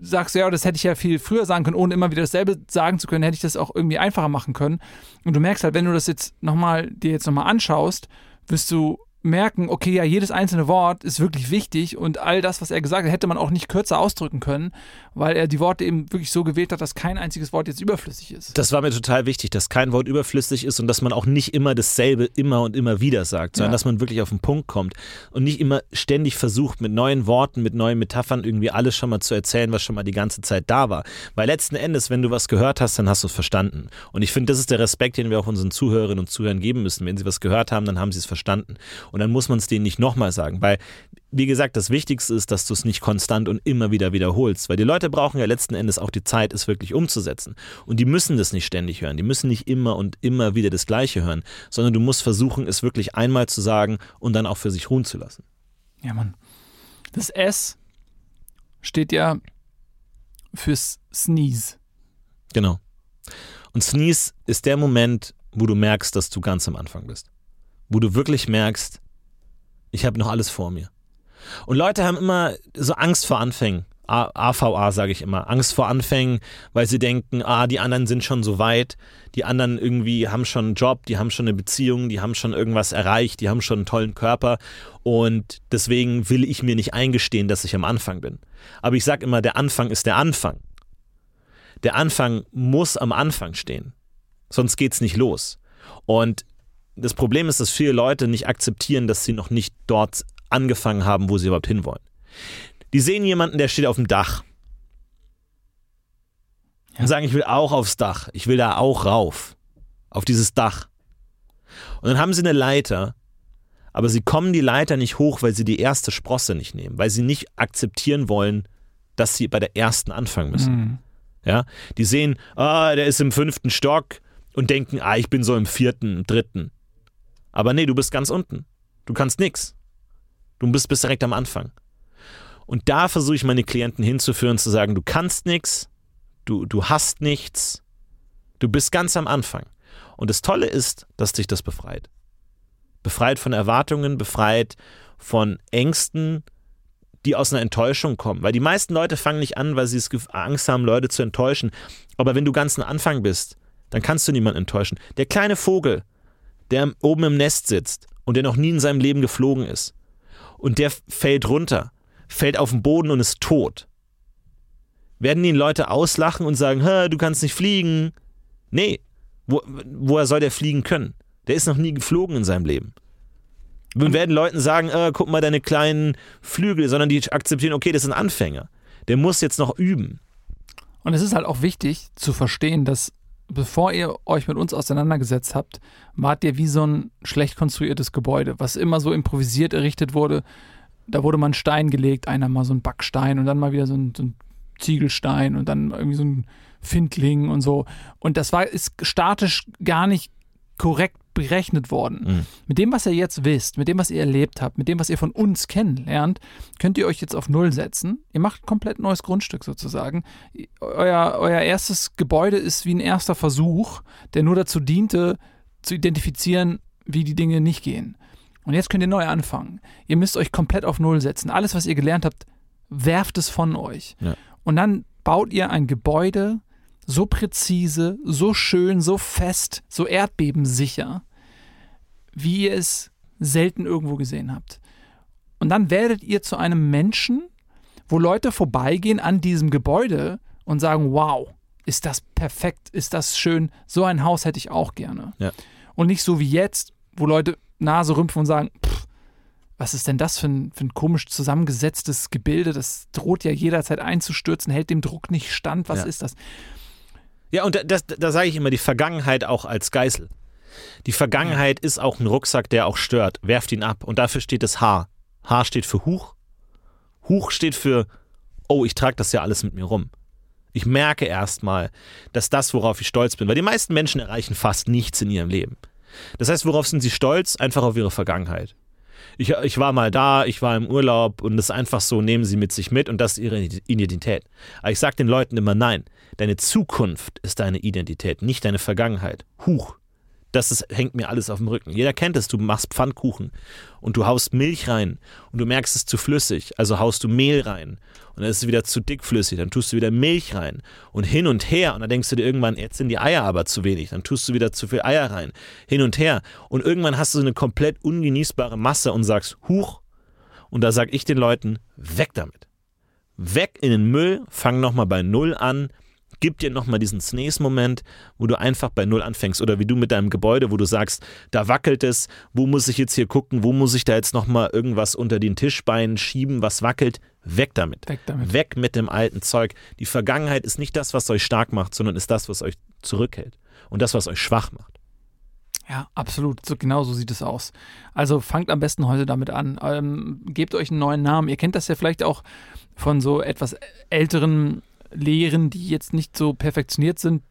sagst du, ja, das hätte ich ja viel früher sagen können, ohne immer wieder dasselbe sagen zu können, hätte ich das auch irgendwie einfacher machen können. Und du merkst halt, wenn du das jetzt nochmal, dir jetzt nochmal anschaust, wirst du merken, okay, ja, jedes einzelne Wort ist wirklich wichtig und all das, was er gesagt hat, hätte man auch nicht kürzer ausdrücken können, weil er die Worte eben wirklich so gewählt hat, dass kein einziges Wort jetzt überflüssig ist. Das war mir total wichtig, dass kein Wort überflüssig ist und dass man auch nicht immer dasselbe immer und immer wieder sagt, sondern Ja. dass man wirklich auf den Punkt kommt und nicht immer ständig versucht, mit neuen Worten, mit neuen Metaphern irgendwie alles schon mal zu erzählen, was schon mal die ganze Zeit da war. Weil letzten Endes, wenn du was gehört hast, dann hast du es verstanden. Und ich finde, das ist der Respekt, den wir auch unseren Zuhörerinnen und Zuhörern geben müssen. Wenn sie was gehört haben, dann haben sie es verstanden. Und dann muss man es denen nicht nochmal sagen, weil wie gesagt, das Wichtigste ist, dass du es nicht konstant und immer wieder wiederholst, weil die Leute brauchen ja letzten Endes auch die Zeit, es wirklich umzusetzen. Und die müssen das nicht ständig hören, die müssen nicht immer und immer wieder das Gleiche hören, sondern du musst versuchen, es wirklich einmal zu sagen und dann auch für sich ruhen zu lassen. Ja, Mann. Das S steht ja fürs Sneeze. Genau. Und Sneeze ist der Moment, wo du merkst, dass du ganz am Anfang bist. Wo du wirklich merkst, ich habe noch alles vor mir. Und Leute haben immer so Angst vor Anfängen. A- AVA sage ich immer. Angst vor Anfängen, weil sie denken, ah, die anderen sind schon so weit. Die anderen irgendwie haben schon einen Job, die haben schon eine Beziehung, die haben schon irgendwas erreicht, die haben schon einen tollen Körper. Und deswegen will ich mir nicht eingestehen, dass ich am Anfang bin. Aber ich sage immer, der Anfang ist der Anfang. Der Anfang muss am Anfang stehen. Sonst geht's nicht los. Und das Problem ist, dass viele Leute nicht akzeptieren, dass sie noch nicht dort angefangen haben, wo sie überhaupt hinwollen. Die sehen jemanden, der steht auf dem Dach. Und sagen, ich will auch aufs Dach. Ich will da auch rauf. Auf dieses Dach. Und dann haben sie eine Leiter, aber sie kommen die Leiter nicht hoch, weil sie die erste Sprosse nicht nehmen, weil sie nicht akzeptieren wollen, dass sie bei der ersten anfangen müssen. Mhm. Ja, die sehen, ah, der ist im fünften Stock und denken, ah, ich bin so im vierten, im dritten. Aber nee, du bist ganz unten. Du kannst nix. Du bist, bist direkt am Anfang. Und da versuche ich meine Klienten hinzuführen, zu sagen, du kannst nix, du, du hast nichts, du bist ganz am Anfang. Und das Tolle ist, dass dich das befreit. Befreit von Erwartungen, befreit von Ängsten, die aus einer Enttäuschung kommen. Weil die meisten Leute fangen nicht an, weil sie Angst haben, Leute zu enttäuschen. Aber wenn du ganz am Anfang bist, dann kannst du niemanden enttäuschen. Der kleine Vogel, der oben im Nest sitzt und der noch nie in seinem Leben geflogen ist und der fällt runter, fällt auf den Boden und ist tot. Werden ihn Leute auslachen und sagen, "Hä, du kannst nicht fliegen? Nee, wo, woher soll der fliegen können? Der ist noch nie geflogen in seinem Leben. Wir werden Leuten sagen, äh, guck mal deine kleinen Flügel, sondern die akzeptieren, okay, das ist ein Anfänger. Der muss jetzt noch üben. Und es ist halt auch wichtig zu verstehen, dass bevor ihr euch mit uns auseinandergesetzt habt, wart ihr wie so ein schlecht konstruiertes Gebäude, was immer so improvisiert errichtet wurde. Da wurde mal ein Stein gelegt, einer mal so ein Backstein und dann mal wieder so ein, so ein Ziegelstein und dann irgendwie so ein Findling und so. Und das war ist statisch gar nicht korrekt berechnet worden. Mhm. Mit dem, was ihr jetzt wisst, mit dem, was ihr erlebt habt, mit dem, was ihr von uns kennenlernt, könnt ihr euch jetzt auf Null setzen. Ihr macht komplett neues Grundstück sozusagen. Euer, euer erstes Gebäude ist wie ein erster Versuch, der nur dazu diente, zu identifizieren, wie die Dinge nicht gehen. Und jetzt könnt ihr neu anfangen. Ihr müsst euch komplett auf Null setzen. Alles, was ihr gelernt habt, werft es von euch. Ja. Und dann baut ihr ein Gebäude so präzise, so schön, so fest, so erdbebensicher, wie ihr es selten irgendwo gesehen habt. Und dann werdet ihr zu einem Menschen, wo Leute vorbeigehen an diesem Gebäude und sagen, wow, ist das perfekt, ist das schön. So ein Haus hätte ich auch gerne. Ja. Und nicht so wie jetzt, wo Leute Nase rümpfen und sagen, pff, was ist denn das für ein, für ein komisch zusammengesetztes Gebilde? Das droht ja jederzeit einzustürzen, hält dem Druck nicht stand. Was Ja. ist das? Ja, und da, das, da sage ich immer die Vergangenheit auch als Geißel. Die Vergangenheit ist auch ein Rucksack, der auch stört. Werft ihn ab. Und dafür steht das H. H steht für Huch. Huch steht für, oh, ich trage das ja alles mit mir rum. Ich merke erstmal, dass das, worauf ich stolz bin, weil die meisten Menschen erreichen fast nichts in ihrem Leben. Das heißt, worauf sind sie stolz? Einfach auf ihre Vergangenheit. Ich, ich war mal da, ich war im Urlaub und das ist einfach so, nehmen sie mit sich mit und das ist ihre Identität. Aber ich sage den Leuten immer, nein, deine Zukunft ist deine Identität, nicht deine Vergangenheit. Huch, das ist, hängt mir alles auf dem Rücken. Jeder kennt es, du machst Pfannkuchen und du haust Milch rein und du merkst es ist zu flüssig, also haust du Mehl rein und dann ist es wieder zu dickflüssig, dann tust du wieder Milch rein und hin und her und dann denkst du dir irgendwann, jetzt sind die Eier aber zu wenig, dann tust du wieder zu viel Eier rein, hin und her und irgendwann hast du so eine komplett ungenießbare Masse und sagst, huch, und da sag ich den Leuten, weg damit. Weg in den Müll, fang nochmal bei Null an, gib dir nochmal diesen Sneeze-Moment, wo du einfach bei Null anfängst. Oder wie du mit deinem Gebäude, wo du sagst, da wackelt es, wo muss ich jetzt hier gucken, wo muss ich da jetzt nochmal irgendwas unter den Tischbeinen schieben, was wackelt. Weg damit. Weg damit. Weg mit dem alten Zeug. Die Vergangenheit ist nicht das, was euch stark macht, sondern ist das, was euch zurückhält. Und das, was euch schwach macht. Ja, absolut. So, genau so sieht es aus. Also fangt am besten heute damit an. Ähm, gebt euch einen neuen Namen. Ihr kennt das ja vielleicht auch von so etwas älteren Lehren, die jetzt nicht so perfektioniert sind,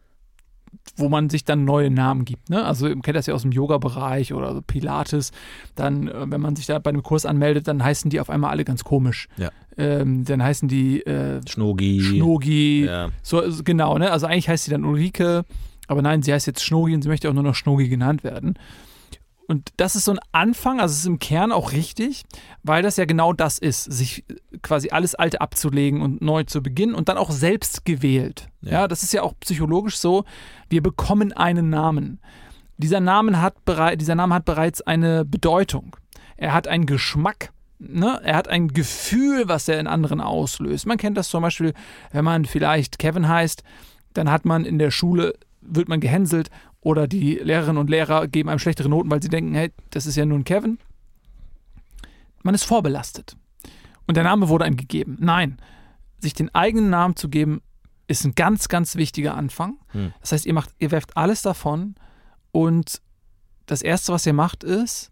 wo man sich dann neue Namen gibt. Ne? Also ihr kennt das ja aus dem Yoga-Bereich oder Pilates. Dann, äh, wenn man sich da bei einem Kurs anmeldet, dann heißen die auf einmal alle ganz komisch. Ja. Ähm, dann heißen die äh, Schnogi. Schnogi. Ja. So, so, genau, ne? Also eigentlich heißt sie dann Ulrike, aber nein, sie heißt jetzt Schnogi und sie möchte auch nur noch Schnogi genannt werden. Und das ist so ein Anfang, also es ist im Kern auch richtig, weil das ja genau das ist, sich quasi alles Alte abzulegen und neu zu beginnen und dann auch selbst gewählt. Ja, Ja. das ist ja auch psychologisch so, wir bekommen einen Namen. Dieser Name hat, dieser Name hat bereits eine Bedeutung. Er hat einen Geschmack. Ne? Er hat ein Gefühl, was er in anderen auslöst. Man kennt das zum Beispiel, wenn man vielleicht Kevin heißt, dann hat man in der Schule, wird man gehänselt oder die Lehrerinnen und Lehrer geben einem schlechtere Noten, weil sie denken, hey, das ist ja nur ein Kevin. Man ist vorbelastet. Und der Name wurde einem gegeben. Nein, sich den eigenen Namen zu geben, ist ein ganz, ganz wichtiger Anfang. Hm. Das heißt, ihr macht, ihr werft alles davon und das erste, was ihr macht, ist,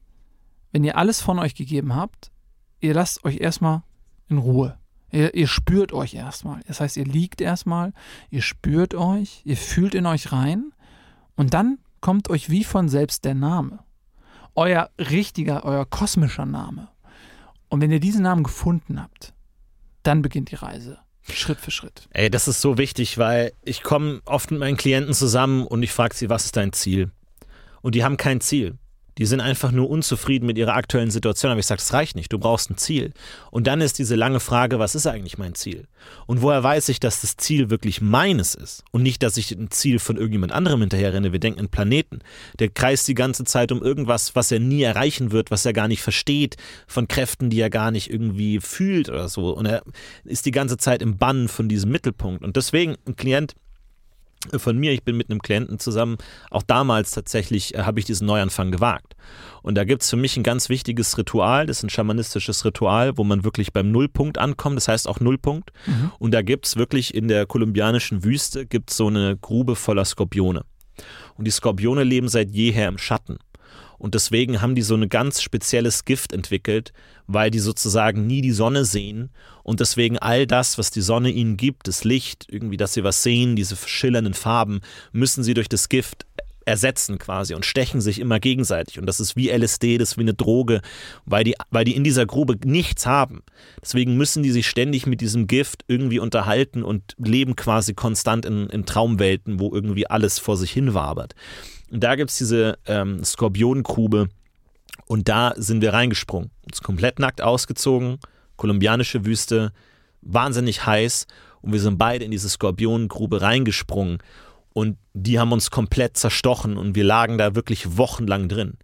wenn ihr alles von euch gegeben habt, ihr lasst euch erstmal in Ruhe. Ihr, ihr spürt euch erstmal. Das heißt, ihr liegt erstmal, ihr spürt euch, ihr fühlt in euch rein und dann kommt euch wie von selbst der Name. Euer richtiger, euer kosmischer Name. Und wenn ihr diesen Namen gefunden habt, dann beginnt die Reise. Schritt für Schritt. Ey, das ist so wichtig, weil ich komme oft mit meinen Klienten zusammen und ich frage sie, was ist dein Ziel? Und die haben kein Ziel. Die sind einfach nur unzufrieden mit ihrer aktuellen Situation. Aber ich sage, das reicht nicht. Du brauchst ein Ziel. Und dann ist diese lange Frage, was ist eigentlich mein Ziel? Und woher weiß ich, dass das Ziel wirklich meines ist? Und nicht, dass ich ein Ziel von irgendjemand anderem hinterherrenne. Wir denken an Planeten. Der kreist die ganze Zeit um irgendwas, was er nie erreichen wird, was er gar nicht versteht, von Kräften, die er gar nicht irgendwie fühlt oder so. Und er ist die ganze Zeit im Bann von diesem Mittelpunkt. Und deswegen, ein Klient von mir, ich bin mit einem Klienten zusammen, auch damals tatsächlich äh, habe ich diesen Neuanfang gewagt. Und da gibt es für mich ein ganz wichtiges Ritual, das ist ein schamanistisches Ritual, wo man wirklich beim Nullpunkt ankommt, das heißt auch Nullpunkt. Und da gibt es wirklich in der kolumbianischen Wüste gibt's so eine Grube voller Skorpione. Und die Skorpione leben seit jeher im Schatten. Und deswegen haben die so ein ganz spezielles Gift entwickelt, weil die sozusagen nie die Sonne sehen und deswegen all das, was die Sonne ihnen gibt, das Licht, irgendwie, dass sie was sehen, diese schillernden Farben, müssen sie durch das Gift ersetzen quasi und stechen sich immer gegenseitig. Und das ist wie LSD, das ist wie eine Droge, weil die, weil die in dieser Grube nichts haben. Deswegen müssen die sich ständig mit diesem Gift irgendwie unterhalten und leben quasi konstant in, in Traumwelten, wo irgendwie alles vor sich hin wabert. Und da gibt es diese ähm, Skorpionengrube und da sind wir reingesprungen. Uns komplett nackt ausgezogen, kolumbianische Wüste, wahnsinnig heiß und wir sind beide in diese Skorpionengrube reingesprungen und die haben uns komplett zerstochen und wir lagen da wirklich wochenlang drin.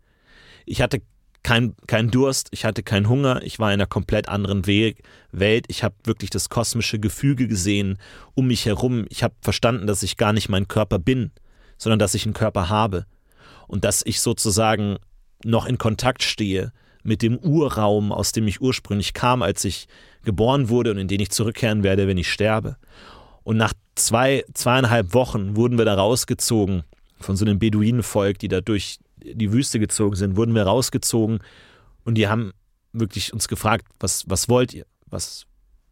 Ich hatte kein, kein Durst, ich hatte keinen Hunger, ich war in einer komplett anderen We Welt. Ich habe wirklich das kosmische Gefüge gesehen um mich herum. Ich habe verstanden, dass ich gar nicht mein Körper bin, sondern dass ich einen Körper habe. Und dass ich sozusagen noch in Kontakt stehe mit dem Urraum, aus dem ich ursprünglich kam, als ich geboren wurde und in den ich zurückkehren werde, wenn ich sterbe. Und nach zwei, zweieinhalb Wochen wurden wir da rausgezogen von so einem Beduinenvolk, die da durch die Wüste gezogen sind, wurden wir rausgezogen und die haben wirklich uns gefragt, was, was wollt ihr? Was,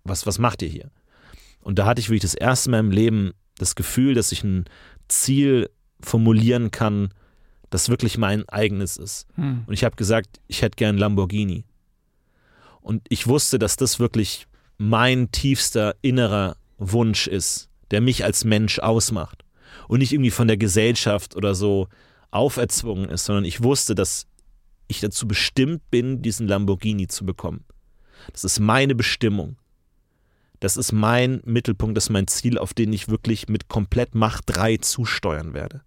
was, was macht ihr hier? Und da hatte ich wirklich das erste Mal im Leben das Gefühl, dass ich ein Ziel formulieren kann, das wirklich mein eigenes ist. Hm. Und ich habe gesagt, ich hätte gern Lamborghini. Und ich wusste, dass das wirklich mein tiefster innerer Wunsch ist, der mich als Mensch ausmacht. Und nicht irgendwie von der Gesellschaft oder so auferzwungen ist, sondern ich wusste, dass ich dazu bestimmt bin, diesen Lamborghini zu bekommen. Das ist meine Bestimmung. Das ist mein Mittelpunkt, das ist mein Ziel, auf den ich wirklich mit komplett Macht 3 zusteuern werde.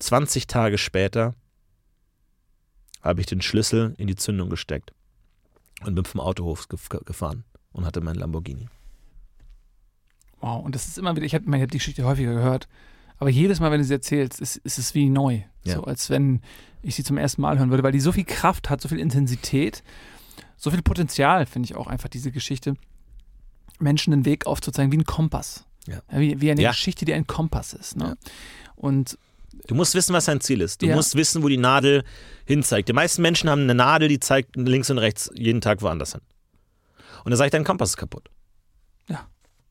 20 Tage später habe ich den Schlüssel in die Zündung gesteckt und bin vom Autohof gef- gefahren und hatte meinen Lamborghini. Wow, und das ist immer wieder, ich habe ich hab die Geschichte häufiger gehört, aber jedes Mal, wenn du sie erzählst, ist, ist es wie neu. Ja. So als wenn ich sie zum ersten Mal hören würde, weil die so viel Kraft hat, so viel Intensität, so viel Potenzial, finde ich auch einfach, diese Geschichte, Menschen den Weg aufzuzeigen, wie ein Kompass. Ja. wie, wie eine Ja. Geschichte, die ein Kompass ist. Ne? Und Du musst wissen, was dein Ziel ist. Du musst wissen, wo die Nadel hinzeigt. Die meisten Menschen haben eine Nadel, die zeigt links und rechts jeden Tag woanders hin. Und da sage ich, dein Kompass ist kaputt.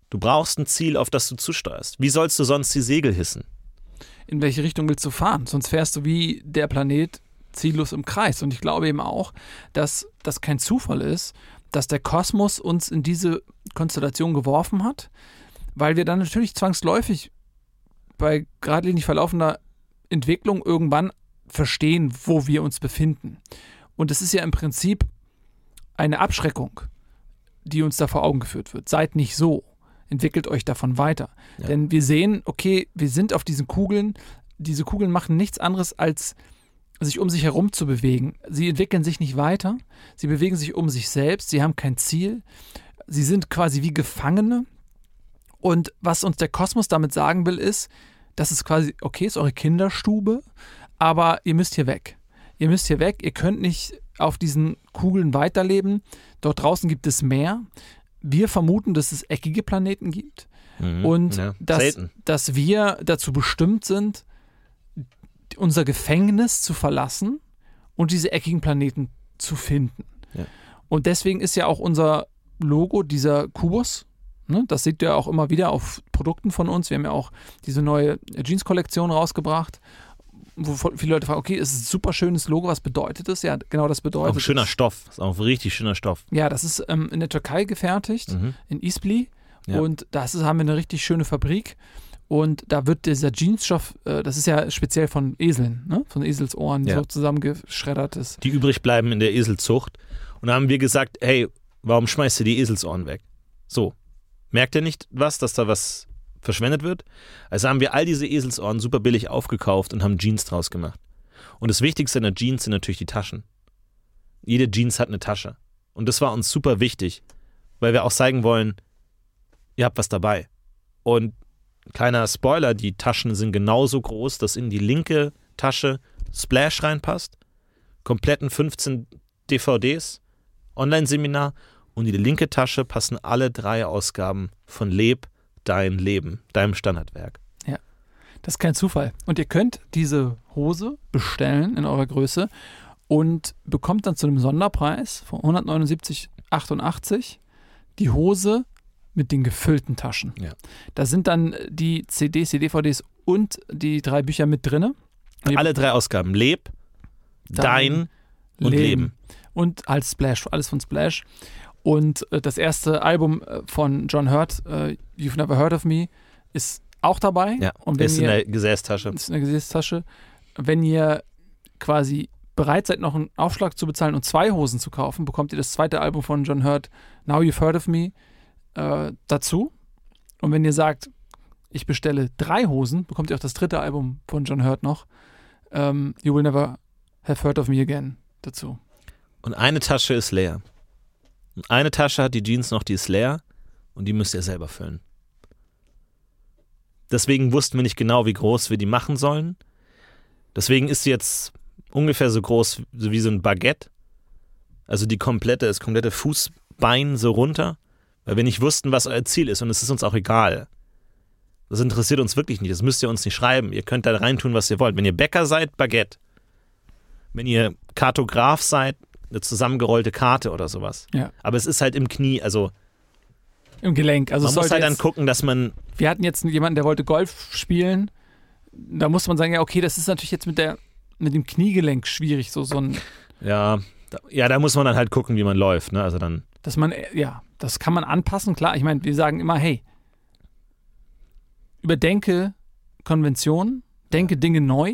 Du brauchst ein Ziel, auf das du zusteuerst. Wie sollst du sonst die Segel hissen? in welche Richtung willst du fahren? Sonst fährst du wie der Planet ziellos im Kreis. Und ich glaube eben auch, dass das kein Zufall ist, dass der Kosmos uns in diese Konstellation geworfen hat, weil wir dann natürlich zwangsläufig bei geradlinig verlaufender Entwicklung irgendwann verstehen, wo wir uns befinden. Und es ist ja im Prinzip eine Abschreckung, die uns da vor Augen geführt wird. Seid nicht so. Entwickelt euch davon weiter. Ja. Denn wir sehen, okay, wir sind auf diesen Kugeln. Diese Kugeln machen nichts anderes, als sich um sich herum zu bewegen. Sie entwickeln sich nicht weiter. Sie bewegen sich um sich selbst. Sie haben kein Ziel. Sie sind quasi wie Gefangene. Und was uns der Kosmos damit sagen will, ist, das ist quasi, okay, ist eure Kinderstube, aber ihr müsst hier weg. Ihr müsst hier weg. Ihr könnt nicht auf diesen Kugeln weiterleben. Dort draußen gibt es mehr. Wir vermuten, dass es eckige Planeten gibt Mhm. und ja. dass, dass wir dazu bestimmt sind, unser Gefängnis zu verlassen und diese eckigen Planeten zu finden. Ja. Und deswegen ist ja auch unser Logo dieser Kubus. Ne? Das seht ihr auch immer wieder auf Produkten von uns. Wir haben ja auch diese neue Jeans-Kollektion rausgebracht, wo viele Leute fragen, okay, es ist ein super schönes Logo, was bedeutet das? Ja, genau das Auch bedeutet ein schöner es. Stoff. Ist auch ein richtig schöner Stoff. Ja, das ist ähm, in der Türkei gefertigt Mhm. in Isbli. Ja. Und das ist, haben wir eine richtig schöne Fabrik. Und da wird dieser Jeansstoff, äh, das ist ja speziell von Eseln, ne? von Eselsohren Ja. so zusammengeschreddert ist. Die übrig bleiben in der Eselzucht. Und da haben wir gesagt, hey, warum schmeißt ihr die Eselsohren weg? So. Merkt ihr nicht was, dass da was verschwendet wird? Also haben wir all diese Eselsohren super billig aufgekauft und haben Jeans draus gemacht. Und das Wichtigste in der Jeans sind natürlich die Taschen. Jede Jeans hat eine Tasche. Und das war uns super wichtig, weil wir auch zeigen wollen, ihr habt was dabei. Und kleiner Spoiler, die Taschen sind genauso groß, dass in die linke Tasche Splash reinpasst, kompletten 15 DVDs, Online-Seminar und in die linke Tasche passen alle drei Ausgaben von Leb dein Leben, deinem Standardwerk. Das ist kein Zufall. Und ihr könnt diese Hose bestellen in eurer Größe und bekommt dann zu einem Sonderpreis von 179,88 die Hose mit den gefüllten Taschen. Ja. Da sind dann die CDs, die DVDs und die drei Bücher mit drinne. Leb- Alle drei Ausgaben, Leb, dein, und Leben. Und als Splash, alles von Splash. Und äh, das erste Album äh, von John Hurt, äh, You've Never Heard of Me, ist auch dabei. Ja, und ist in ihr, der Gesäßtasche. ist in der Gesäßtasche. Wenn ihr quasi bereit seid, noch einen Aufschlag zu bezahlen und zwei Hosen zu kaufen, bekommt ihr das zweite Album von John Hurt, Now You've Heard of Me, äh, dazu. Und wenn ihr sagt, ich bestelle drei Hosen, bekommt ihr auch das dritte Album von John Hurt noch, ähm, You Will Never Have Heard of Me Again, dazu. Und eine Tasche ist leer. Eine Tasche hat die Jeans noch, die ist leer und die müsst ihr selber füllen. Deswegen wussten wir nicht genau, wie groß wir die machen sollen. Deswegen ist sie jetzt ungefähr so groß wie so ein Baguette. Also die komplette, das komplette Fußbein so runter, weil wir nicht wussten, was euer Ziel ist und es ist uns auch egal. Das interessiert uns wirklich nicht. Das müsst ihr uns nicht schreiben. Ihr könnt da reintun, was ihr wollt. Wenn ihr Bäcker seid, Baguette. Wenn ihr Kartograf seid, eine zusammengerollte Karte oder sowas. Ja. Aber es ist halt im Knie, also Im Gelenk. Also man muss sollte halt dann jetzt, gucken, dass man wir hatten jetzt jemanden, der wollte Golf spielen. Da muss man sagen, ja, okay, das ist natürlich jetzt mit der mit dem Kniegelenk schwierig, so so ein, Ja, da, ja, da muss man dann halt gucken, wie man läuft. Ne? Also dann, dass man, äh, ja, das kann man anpassen, klar. Ich meine, wir sagen immer, hey, überdenke Konventionen, denke Dinge neu,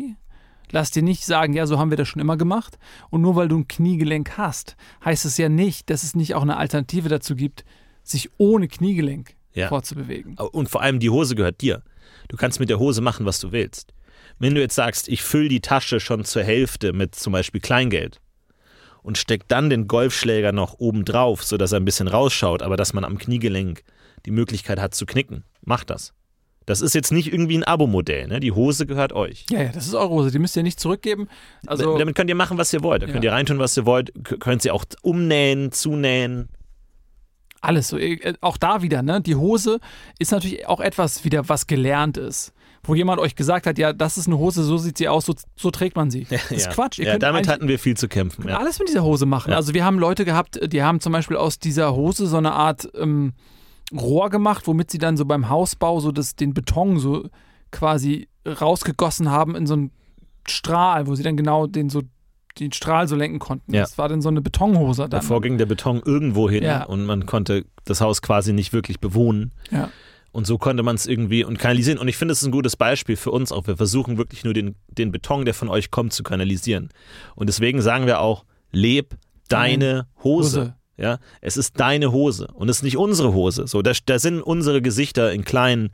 lass dir nicht sagen, ja, so haben wir das schon immer gemacht. Und nur weil du ein Kniegelenk hast, heißt es ja nicht, dass es nicht auch eine Alternative dazu gibt, sich ohne Kniegelenk Ja. fortzubewegen. und vor allem die Hose gehört dir. Du kannst mit der Hose machen, was du willst. Wenn du jetzt sagst, ich fülle die Tasche schon zur Hälfte mit zum Beispiel Kleingeld und steck dann den Golfschläger noch oben drauf, sodass er ein bisschen rausschaut, aber dass man am Kniegelenk die Möglichkeit hat zu knicken, mach das. Das ist jetzt nicht irgendwie ein Abo-Modell, ne? Die Hose gehört euch. Ja, ja, das ist eure Hose, die müsst ihr nicht zurückgeben. Also, Damit könnt ihr machen, was ihr wollt. Da könnt Ja. ihr reintun, was ihr wollt. Könnt sie auch umnähen, zunähen. Alles so. Äh, Auch da wieder, ne? Die Hose ist natürlich auch etwas wieder, was gelernt ist. Wo jemand euch gesagt hat, ja, das ist eine Hose, so sieht sie aus, so, so trägt man sie. Das ist ja. Quatsch. Ihr ja, könnt damit hatten wir viel zu kämpfen. Ja. alles mit dieser Hose machen. Also wir haben Leute gehabt, die haben zum Beispiel aus dieser Hose so eine Art ähm, Rohr gemacht, womit sie dann so beim Hausbau so das, den Beton so quasi rausgegossen haben in so einen Strahl, wo sie dann genau den so den Strahl so lenken konnten. Ja. Das war dann so eine Betonhose dann. Davor ging der Beton irgendwo hin Ja. und man konnte das Haus quasi nicht wirklich bewohnen. Ja. Und so konnte man es irgendwie und kanalisieren. Und ich finde, es ist ein gutes Beispiel für uns auch. Wir versuchen wirklich nur den, den Beton, der von euch kommt, zu kanalisieren. Und deswegen sagen wir auch, leb deine Hose. Hose. Ja, es ist deine Hose und es ist nicht unsere Hose. So, da, da sind unsere Gesichter in kleinen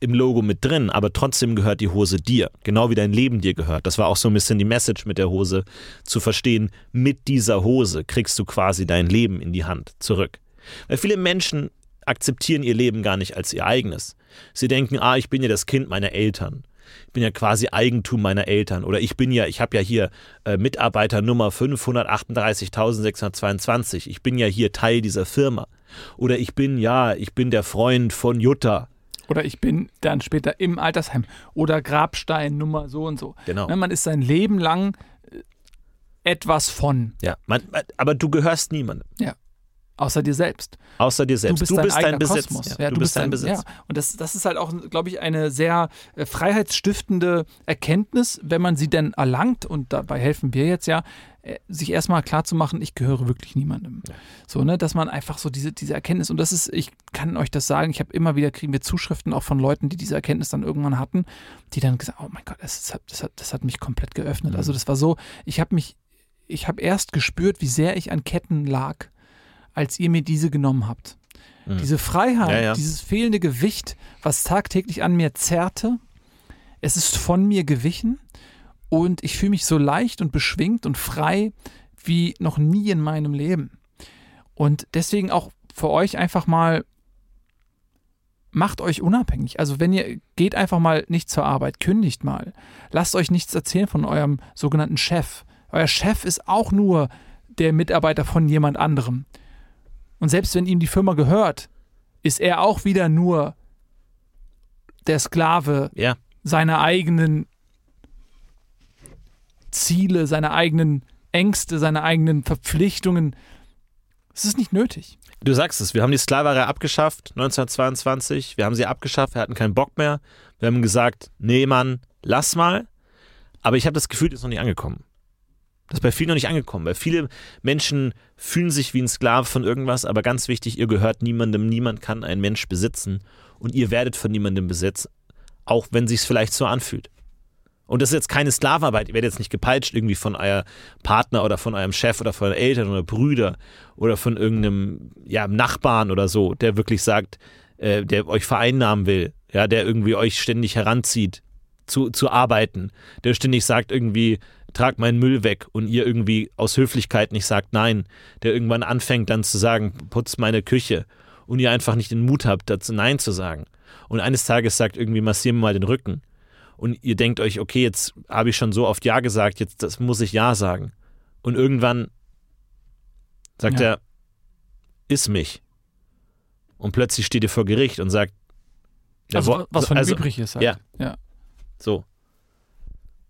im Logo mit drin, aber trotzdem gehört die Hose dir, genau wie dein Leben dir gehört. Das war auch so ein bisschen die Message mit der Hose zu verstehen. Mit dieser Hose kriegst du quasi dein Leben in die Hand zurück. Weil viele Menschen akzeptieren ihr Leben gar nicht als ihr eigenes. Sie denken, ah, ich bin ja das Kind meiner Eltern. Ich bin ja quasi Eigentum meiner Eltern. Oder ich bin ja, ich habe ja hier äh, Mitarbeiter Nummer 538.622. Ich bin ja hier Teil dieser Firma. Oder ich bin, ja, ich bin der Freund von Jutta. Oder ich bin dann später im Altersheim. Oder Grabstein Nummer so und so. Genau. Ne, Man ist sein Leben lang äh, etwas von, Ja, man, aber du gehörst niemandem. Außer dir selbst. Außer dir selbst. Du bist dein eigener Besitz. Kosmos. Ja, du, bist dein Besitz. Ja. Und das, das ist halt auch, glaube ich, eine sehr äh, freiheitsstiftende Erkenntnis, wenn man sie denn erlangt. Und dabei helfen wir jetzt ja, äh, sich erstmal klarzumachen, ich gehöre wirklich niemandem. So, ne, dass man einfach so diese, diese Erkenntnis, und das ist, ich kann euch das sagen, ich habe immer wieder, kriegen wir Zuschriften auch von Leuten, die diese Erkenntnis dann irgendwann hatten, die dann gesagt, oh mein Gott, das, ist, das, hat, das hat mich komplett geöffnet. Mhm. Also das war so, ich habe mich, ich habe erst gespürt, wie sehr ich an Ketten lag, als ihr mir diese genommen habt. Mhm. Diese Freiheit, Ja, ja. dieses fehlende Gewicht, was tagtäglich an mir zerrte, es ist von mir gewichen und ich fühle mich so leicht und beschwingt und frei wie noch nie in meinem Leben. Und deswegen auch für euch einfach mal macht euch unabhängig. Also wenn ihr geht einfach mal nicht zur Arbeit, kündigt mal. Lasst euch nichts erzählen von eurem sogenannten Chef. Euer Chef ist auch nur der Mitarbeiter von jemand anderem. Und selbst wenn ihm die Firma gehört, ist er auch wieder nur der Sklave Ja, seiner eigenen Ziele, seiner eigenen Ängste, seiner eigenen Verpflichtungen. Es ist nicht nötig. du sagst es. Wir haben die Sklaverei abgeschafft, 1922. Wir haben sie abgeschafft. Wir hatten keinen Bock mehr. Wir haben gesagt, nee, Mann, lass mal. Aber ich habe das Gefühl, das ist noch nicht angekommen. Das ist bei vielen noch nicht angekommen, weil viele Menschen fühlen sich wie ein Sklave von irgendwas, aber ganz wichtig, ihr gehört niemandem, niemand kann einen Mensch besitzen und ihr werdet von niemandem besetzt, auch wenn sich vielleicht so anfühlt. Und das ist jetzt keine Sklavenarbeit, ihr werdet jetzt nicht gepeitscht irgendwie von euer Partner oder von eurem Chef oder von euren Eltern oder Brüder oder von irgendeinem ja, Nachbarn oder so, der wirklich sagt, äh, der euch vereinnahmen will, ja, der irgendwie euch ständig heranzieht zu, zu arbeiten, der ständig sagt irgendwie, trag meinen Müll weg und ihr irgendwie aus Höflichkeit nicht sagt nein, der irgendwann anfängt dann zu sagen, putz meine Küche und ihr einfach nicht den Mut habt, dazu nein zu sagen. Und eines Tages sagt irgendwie, massier mir mal den Rücken. Und ihr denkt euch, okay, jetzt habe ich schon so oft Ja gesagt, jetzt das muss ich Ja sagen. Und irgendwann sagt Ja. er, iss mich. Und plötzlich steht ihr vor Gericht und sagt, Also, was von also, übrig ist. Halt. ja. ja. So.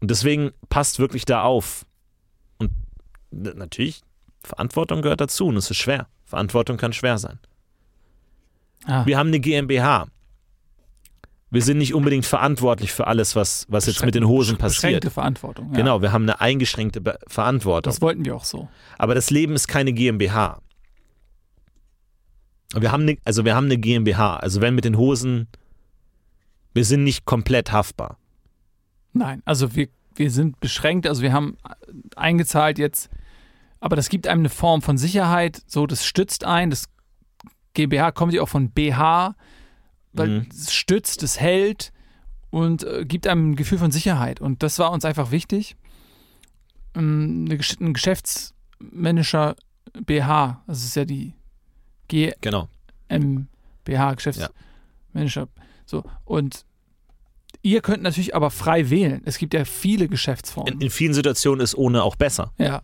Und deswegen passt wirklich da auf. Und natürlich, Verantwortung gehört dazu und es ist schwer. Verantwortung kann schwer sein. Ah, Wir haben eine GmbH. Wir sind nicht unbedingt verantwortlich für alles, was, was jetzt mit den Hosen passiert. Beschränkte Verantwortung. Ja. Genau, wir haben eine eingeschränkte Be Verantwortung. Das wollten wir auch so. Aber das Leben ist keine GmbH. Wir haben eine, also wir haben eine GmbH. Also wenn mit den Hosen, wir sind nicht komplett haftbar. Nein, also wir, wir sind beschränkt, also wir haben eingezahlt jetzt, aber das gibt einem eine Form von Sicherheit, so das stützt ein, das GmbH kommt ja auch von BH, weil Mhm. es stützt, es hält und äh, gibt einem ein Gefühl von Sicherheit und das war uns einfach wichtig. Ähm, ein geschäftsmännischer BH, das ist ja die Genau. GmbH, Geschäftsmanager. So, und ihr könnt natürlich aber frei wählen. Es gibt ja viele Geschäftsformen. In, in vielen Situationen ist ohne auch besser. ja.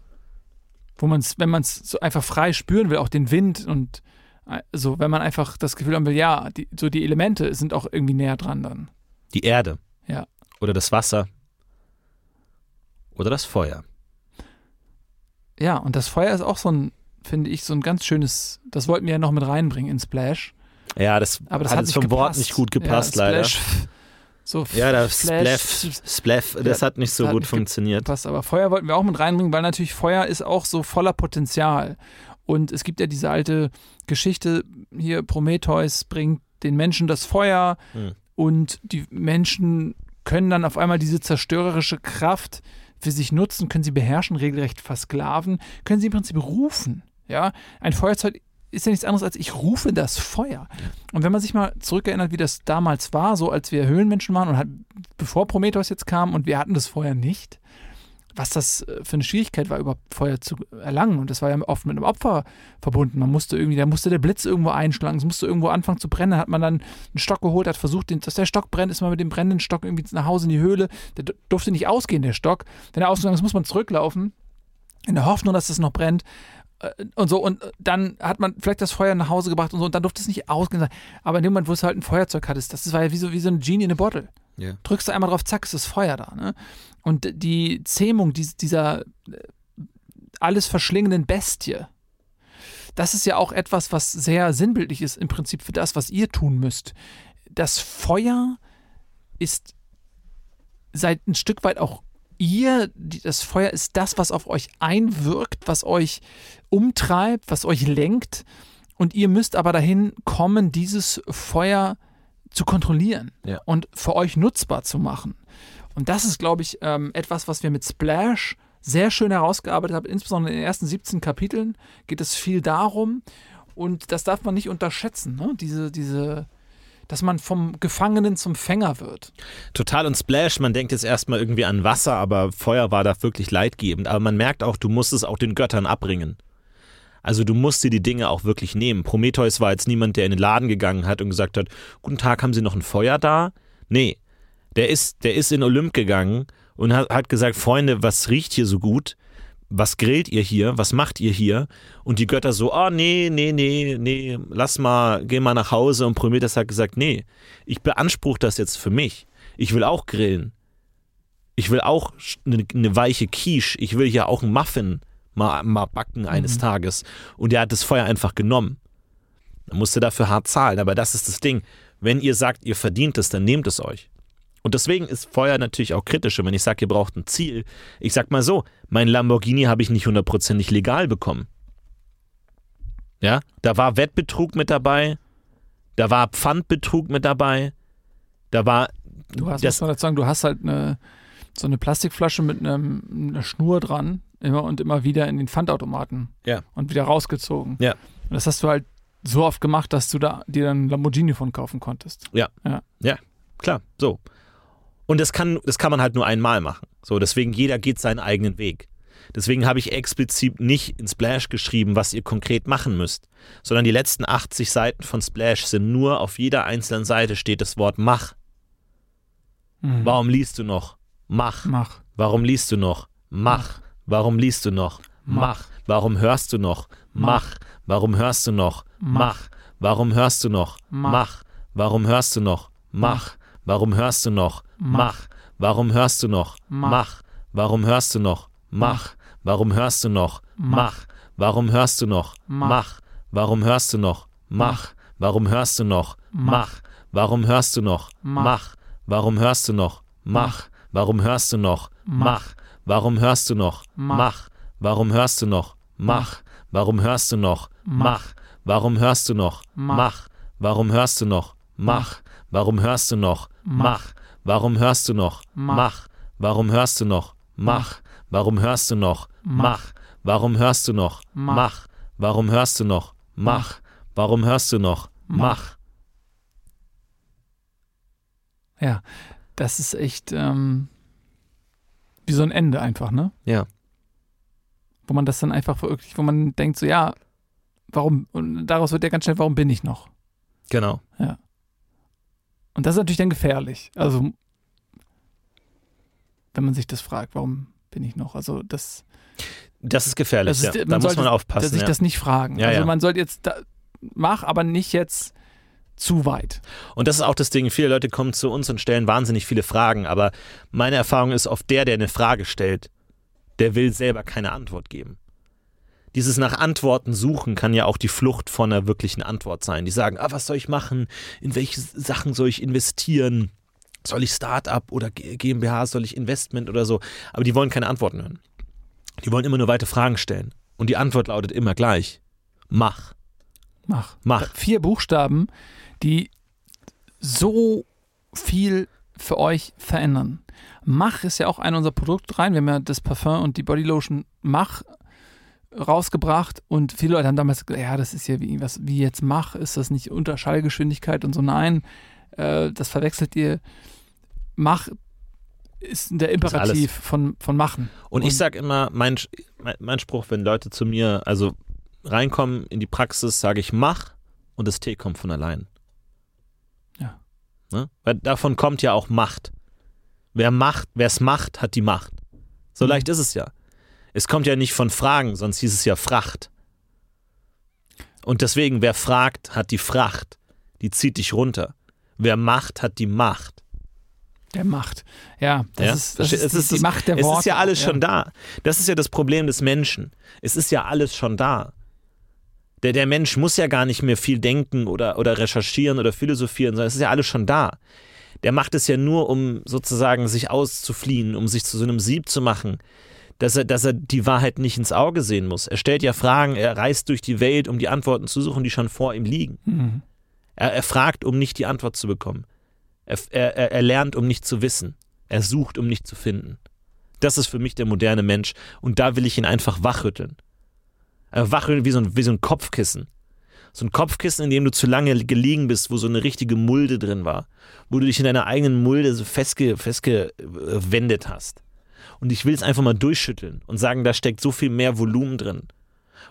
Wo man es, wenn man es so einfach frei spüren will, auch den Wind und äh, so, wenn man einfach das Gefühl haben will, ja, die, so die Elemente sind auch irgendwie näher dran dann. Die Erde. Ja. Oder das Wasser. Oder das Feuer. Ja, und das Feuer ist auch so ein, finde ich, so ein ganz schönes, das wollten wir ja noch mit reinbringen in Splash. Ja, das, Aber das hat hat, vom Wort gepasst. nicht gut gepasst, ja, leider. Splash, So Ja, das Splaff, Splaff, das Ja, hat nicht so hat gut nicht funktioniert. passt. Aber Feuer wollten wir auch mit reinbringen, weil natürlich Feuer ist auch so voller Potenzial. Und es gibt ja diese alte Geschichte, hier Prometheus bringt den Menschen das Feuer Hm. und die Menschen können dann auf einmal diese zerstörerische Kraft für sich nutzen, können sie beherrschen, regelrecht versklaven, können sie im Prinzip rufen. Ja, ein Feuerzeug ist ja nichts anderes als ich rufe das Feuer. Und wenn man sich mal zurückerinnert, wie das damals war, so als wir Höhlenmenschen waren und halt, bevor Prometheus jetzt kam und wir hatten das Feuer nicht, was das äh, für eine Schwierigkeit war, überhaupt Feuer zu erlangen. Und das war ja oft mit einem Opfer verbunden. Man musste irgendwie, da musste der Blitz irgendwo einschlagen, es musste irgendwo anfangen zu brennen. Da hat man dann einen Stock geholt, hat versucht, dass der Stock brennt, ist man mit dem brennenden Stock irgendwie nach Hause in die Höhle. Der durfte nicht ausgehen, der Stock. Wenn er ausgegangen ist, muss man zurücklaufen, in der Hoffnung, dass es noch brennt. Äh, Und so, und dann hat man vielleicht das Feuer nach Hause gebracht und so, und dann durfte es nicht ausgehen. Aber in dem Moment, wo es halt ein Feuerzeug hattest, das war ja wie so, wie so eine Genie in a Bottle Ja. drückst du einmal drauf, zack, ist das Feuer da. Ne? Und die Zähmung dies- dieser äh, alles verschlingenden Bestie, das ist ja auch etwas, was sehr sinnbildlich ist im Prinzip für das, was ihr tun müsst. Das Feuer ist seid ein Stück weit auch ihr, das Feuer ist das, was auf euch einwirkt, was euch umtreibt, was euch lenkt. Und ihr müsst aber dahin kommen, dieses Feuer zu kontrollieren Ja. und für euch nutzbar zu machen. Und das ist, glaube ich, ähm, etwas, was wir mit Splash sehr schön herausgearbeitet haben. Insbesondere in den ersten 17 Kapiteln geht es viel darum. Und das darf man nicht unterschätzen, ne? diese, diese, dass man vom Gefangenen zum Fänger wird. Total und Splash, man denkt jetzt erstmal irgendwie an Wasser, aber Feuer war da wirklich leidgebend. Aber man merkt auch, du musst es auch den Göttern abbringen. Also du musst dir die Dinge auch wirklich nehmen. Prometheus war jetzt niemand, der in den Laden gegangen hat und gesagt hat, guten Tag, haben Sie noch ein Feuer da? Nee, der ist, der ist in Olymp gegangen und hat, hat gesagt, Freunde, was riecht hier so gut? Was grillt ihr hier? Was macht ihr hier? Und die Götter so, oh nee, nee, nee, nee, lass mal, geh mal nach Hause. Und Prometheus hat gesagt, nee, ich beanspruche das jetzt für mich. Ich will auch grillen. Ich will auch eine, eine weiche Quiche. Ich will hier auch einen Muffin mal, mal backen eines Tages. Und er hat das Feuer einfach genommen. Er musste dafür hart zahlen. Aber das ist das Ding. Wenn ihr sagt, ihr verdient es, dann nehmt es euch. Und deswegen ist Feuer natürlich auch kritisch. Und wenn ich sage, ihr braucht ein Ziel, ich sag mal so, mein Lamborghini habe ich nicht hundertprozentig legal bekommen. Ja, da war Wettbetrug mit dabei, da war Pfandbetrug mit dabei, da war Du hast, das, muss man dazu sagen, du hast halt eine, so eine Plastikflasche mit einem, einer Schnur dran immer und immer wieder in den Pfandautomaten Ja. und wieder rausgezogen. Ja. Und das hast du halt so oft gemacht, dass du da dir dann Lamborghini von kaufen konntest. klar, so. Und das kann, das kann man halt nur einmal machen. So, deswegen jeder geht seinen eigenen Weg. Deswegen habe ich explizit nicht in Splash geschrieben, was ihr konkret machen müsst, sondern die letzten 80 Seiten von Splash sind nur auf jeder einzelnen Seite steht das Wort mach. Mhm. Warum liest du noch? Mach. Mach. Warum liest du noch? Mach. Warum liest du noch? Mach. Warum hörst du noch? Mach. Warum hörst du noch? Mach. Warum hörst du noch? Mach. Warum hörst du noch? Mach. Warum hörst du noch? Mach. Warum hörst du noch? Mach. Warum hörst du noch? Mach. Warum hörst du noch? Mach. Warum hörst du noch? Mach. Warum hörst du noch? Mach. Warum hörst du noch? Mach. Warum hörst du noch? Mach. Warum hörst du noch? Mach. Warum hörst du noch? Mach. Warum hörst du noch? Mach. Warum hörst du noch? Mach. Warum hörst du noch? Mach. Warum hörst du noch? Mach. Warum hörst du noch? Mach. Warum hörst du noch? Mach. Warum hörst du noch? Mach. Warum hörst du noch? Mach. Warum hörst du noch? Mach. Warum hörst du noch? Mach. Warum hörst du noch? Mach. Warum hörst du noch? Mach. Ja, das ist echt ähm, wie so ein Ende einfach, ne? Ja. Wo man das dann einfach wirklich, wo man denkt so, ja, warum, und daraus wird ja ganz schnell, warum bin ich noch? Genau. Und das ist natürlich dann gefährlich. Also, wenn man sich das fragt, warum bin ich noch? Also, das, Das ist gefährlich. das ist, ja. Da muss sollte man dass aufpassen. sich Ja. das nicht fragen. Ja, also, ja. man sollte jetzt, da, mach, aber nicht jetzt zu weit. Und das ist auch das Ding, viele Leute kommen zu uns und stellen wahnsinnig viele Fragen, aber meine Erfahrung ist, oft der, der eine Frage stellt, der will selber keine Antwort geben. Dieses nach Antworten suchen kann ja auch die Flucht von einer wirklichen Antwort sein. Die sagen, ah, was soll ich machen? In welche Sachen soll ich investieren? Soll ich Start-up oder GmbH? Soll ich Investment oder so? Aber die wollen keine Antworten hören. Die wollen immer nur weite Fragen stellen. Und die Antwort lautet immer gleich. Mach. Mach. Mach. Vier Buchstaben, die so viel für euch verändern. Mach ist ja auch ein unserer Produkte rein. Wir haben ja das Parfum und die Bodylotion Mach rausgebracht und viele Leute haben damals gesagt, ja, das ist ja wie, was, wie jetzt Mach, ist das nicht Unterschallgeschwindigkeit und so. Nein, äh, das verwechselt ihr. Mach ist der Imperativ von, von Machen. Und, ich sage immer, mein, mein, Spruch, wenn Leute zu mir also reinkommen in die Praxis, sage ich, mach und das Tee kommt von allein. Ja. Ne? Weil davon kommt ja auch Macht. Wer macht, wer es macht, hat die Macht. So Mhm. leicht ist es ja. Es kommt ja nicht von Fragen, sonst hieß es ja Fracht. Und deswegen, wer fragt, hat die Fracht. Die zieht dich runter. Wer macht, hat die Macht. Der Macht. Ja, das Ja? ist, das Es ist, ist die, das- Macht der es Worte. ist ja alles auch, schon da. Das ist ja das Problem des Menschen. Es ist ja alles schon da. Der, der Mensch muss ja gar nicht mehr viel denken oder, oder recherchieren oder philosophieren, sondern es ist ja alles schon da. Der macht es ja nur, um sozusagen sich auszufliehen, um sich zu so einem Sieb zu machen, dass er, dass er die Wahrheit nicht ins Auge sehen muss. Er stellt ja Fragen, er reist durch die Welt, um die Antworten zu suchen, die schon vor ihm liegen. Mhm. Er, er fragt, um nicht die Antwort zu bekommen. Er, er, er- er lernt, um nicht zu wissen. Er sucht, um nicht zu finden. Das ist für mich der moderne Mensch. Und da will ich ihn einfach wachrütteln. Äh, wachrütteln wie so, ein, wie so ein Kopfkissen. So ein Kopfkissen, in dem du zu lange gelegen bist, wo so eine richtige Mulde drin war. Wo du dich in deiner eigenen Mulde so festge, festgewendet hast. Und ich will es einfach mal durchschütteln und sagen, da steckt so viel mehr Volumen drin.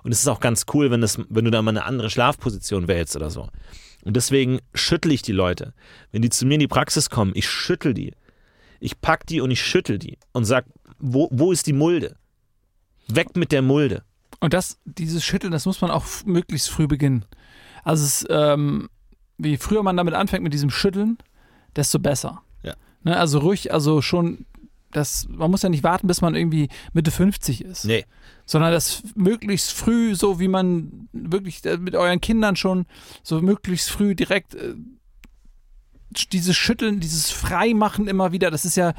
Und es ist auch ganz cool, wenn, das, wenn du da mal eine andere Schlafposition wählst oder so. Und deswegen schüttel ich die Leute. Wenn die zu mir in die Praxis kommen, ich schüttel die. Ich pack die und ich schüttel die und sag, wo, wo ist die Mulde? Weg mit der Mulde. Und das, dieses Schütteln, das muss man auch möglichst früh beginnen. Also es, ähm, wie früher man damit anfängt mit diesem Schütteln, desto besser. Ja. Ne, also ruhig, also schon, das, man muss ja nicht warten, bis man irgendwie Mitte 50 ist. Nee. Sondern das möglichst früh, so wie man wirklich äh, mit euren Kindern schon, so möglichst früh direkt äh, dieses Schütteln, dieses Freimachen immer wieder, das ist ja,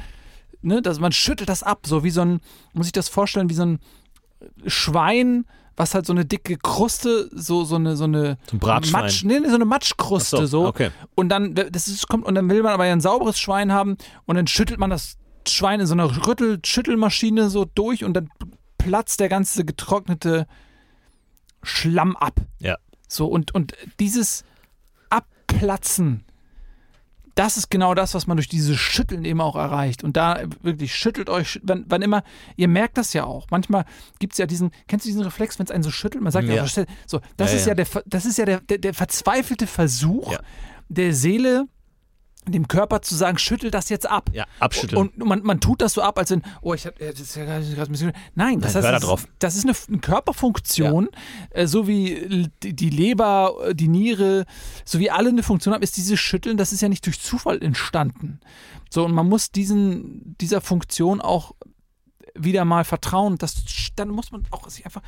ne, das, man schüttelt das ab, so wie so ein, muss ich das vorstellen, wie so ein Schwein, was halt so eine dicke Kruste, so, so eine, so eine Bratschwein. Matsch, nee, so eine Matschkruste, Ach so. Okay. Und dann, das ist, kommt, und dann will man aber ja ein sauberes Schwein haben und dann schüttelt man das Schwein in so einer Rüttel, Schüttelmaschine so durch und dann platzt der ganze getrocknete Schlamm ab. Ja. So, und, und dieses Abplatzen, das ist genau das, was man durch dieses Schütteln eben auch erreicht. Und da wirklich schüttelt euch, wann, wann immer, ihr merkt das ja auch. Manchmal gibt es ja diesen, kennst du diesen Reflex, wenn es einen so schüttelt? Man sagt ja, Ja. so, das Ja, ist ja. ja, der, das ist ja der, der, der verzweifelte Versuch der Seele, dem Körper zu sagen, schüttel das jetzt ab. Ja, abschütteln. Und man, man tut das so ab, als wenn, oh, ich hab, ja, das ist ja gerade ein bisschen. Nein, das, Nein, heißt, da drauf. Ist, das ist eine, eine Körperfunktion, äh, so wie die Leber, äh, die Niere, so wie alle eine Funktion haben, ist dieses Schütteln, das ist ja nicht durch Zufall entstanden. So, und man muss diesen, dieser Funktion auch wieder mal vertrauen. Das, dann muss man auch sich einfach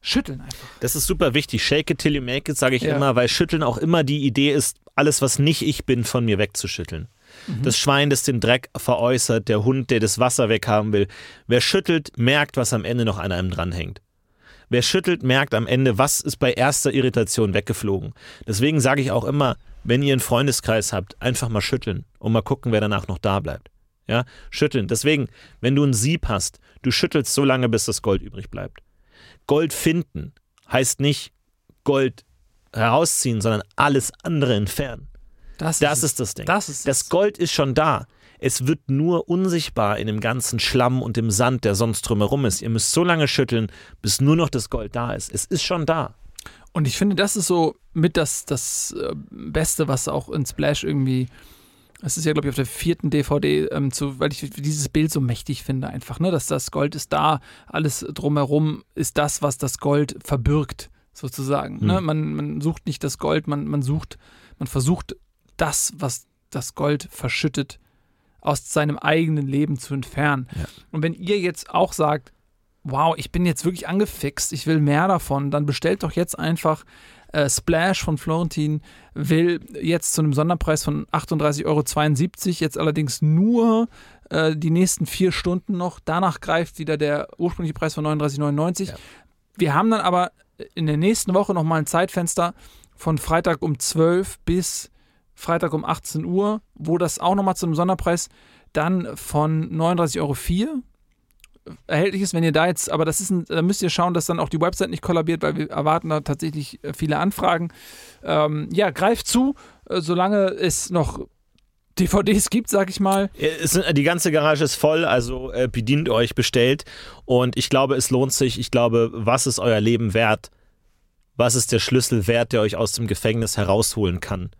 schütteln einfach. Das ist super wichtig. Shake it till you make it, sage ich Ja. immer, weil Schütteln auch immer die Idee ist, alles, was nicht ich bin, von mir wegzuschütteln. Das Schwein, das den Dreck veräußert, der Hund, der das Wasser weghaben will. Wer schüttelt, merkt, was am Ende noch an einem dranhängt. Wer schüttelt, merkt am Ende, was ist bei erster Irritation weggeflogen. Deswegen sage ich auch immer, wenn ihr einen Freundeskreis habt, einfach mal schütteln und mal gucken, wer danach noch da bleibt. Ja, schütteln. Deswegen, wenn du ein Sieb hast, du schüttelst so lange, bis das Gold übrig bleibt. Gold finden heißt nicht Gold herausziehen, sondern alles andere entfernen. Das es. ist das Ding. Das ist das. Gold ist schon da. Es wird nur unsichtbar in dem ganzen Schlamm und dem Sand, der sonst drumherum ist. Ihr müsst so lange schütteln, bis nur noch das Gold da ist. Es ist schon da. Und ich finde, das ist so mit das, das äh, Beste, was auch in Splash irgendwie. Es ist ja, glaube ich, auf der vierten DVD, ähm, zu, weil ich dieses Bild so mächtig finde, einfach, ne? Dass das Gold ist da, alles drumherum ist das, was das Gold verbirgt, sozusagen. Ne? Hm. Man, man sucht nicht das Gold, man, man sucht, man versucht das, was das Gold verschüttet, aus seinem eigenen Leben zu entfernen. Ja. Und wenn ihr jetzt auch sagt, wow, ich bin jetzt wirklich angefixt, ich will mehr davon, dann bestellt doch jetzt einfach äh, Splash von Florentin, will jetzt zu einem Sonderpreis von 38,72 Euro, jetzt allerdings nur äh, die nächsten vier Stunden noch. Danach greift wieder der ursprüngliche Preis von 39,99. Ja. Wir haben dann aber in der nächsten Woche nochmal ein Zeitfenster von Freitag um 12 bis Freitag um 18 Uhr, wo das auch nochmal zu einem Sonderpreis dann von 39,04 Euro erhältlich ist, wenn ihr da jetzt, aber das ist ein, da müsst ihr schauen, dass dann auch die Website nicht kollabiert, weil wir erwarten da tatsächlich äh, viele Anfragen. Ähm, ja, greift zu, äh, solange es noch DVDs gibt, sag ich mal. Es sind, die ganze Garage ist voll, also äh, bedient euch, bestellt. Und ich glaube, es lohnt sich. Ich glaube, was ist euer Leben wert? Was ist der Schlüssel wert, der euch aus dem Gefängnis herausholen kann?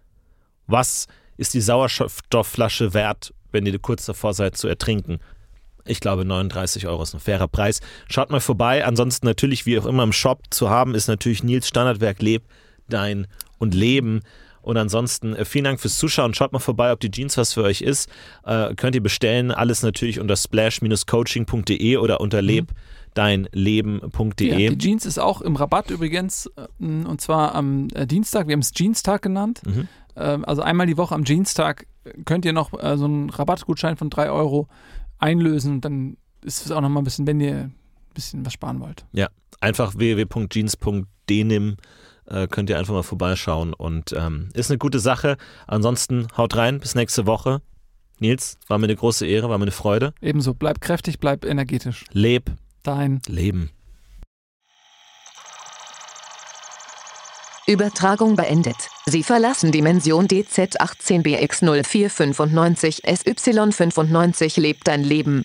Was ist die Sauerstoffflasche wert, wenn ihr kurz davor seid zu ertrinken? Ich glaube, 39 Euro ist ein fairer Preis. Schaut mal vorbei. Ansonsten natürlich, wie auch immer im Shop zu haben, ist natürlich Nils Standardwerk Leb, Dein und Leben. Und ansonsten äh, vielen Dank fürs Zuschauen. Schaut mal vorbei, ob die Jeans was für euch ist. Äh, könnt ihr bestellen. Alles natürlich unter splash-coaching.de oder unter lebdeinleben.de. Ja, die Jeans ist auch im Rabatt übrigens, äh, und zwar am äh, Dienstag. Wir haben es Jeanstag genannt. Mhm. Ähm, also einmal die Woche am Jeanstag könnt ihr noch so einen Rabattgutschein von 3 Euro einlösen. Und dann ist es auch noch mal ein bisschen, wenn ihr ein bisschen was sparen wollt. Ja, einfach www.jeans.denim äh, könnt ihr einfach mal vorbeischauen und ähm, ist eine gute Sache. Ansonsten haut rein, bis nächste Woche. Nils, war mir eine große Ehre, war mir eine Freude. Ebenso, bleib kräftig, bleib energetisch. Leb, Dein Leben. Übertragung beendet. Sie verlassen Dimension DZ18BX0495 SY95 lebt dein Leben.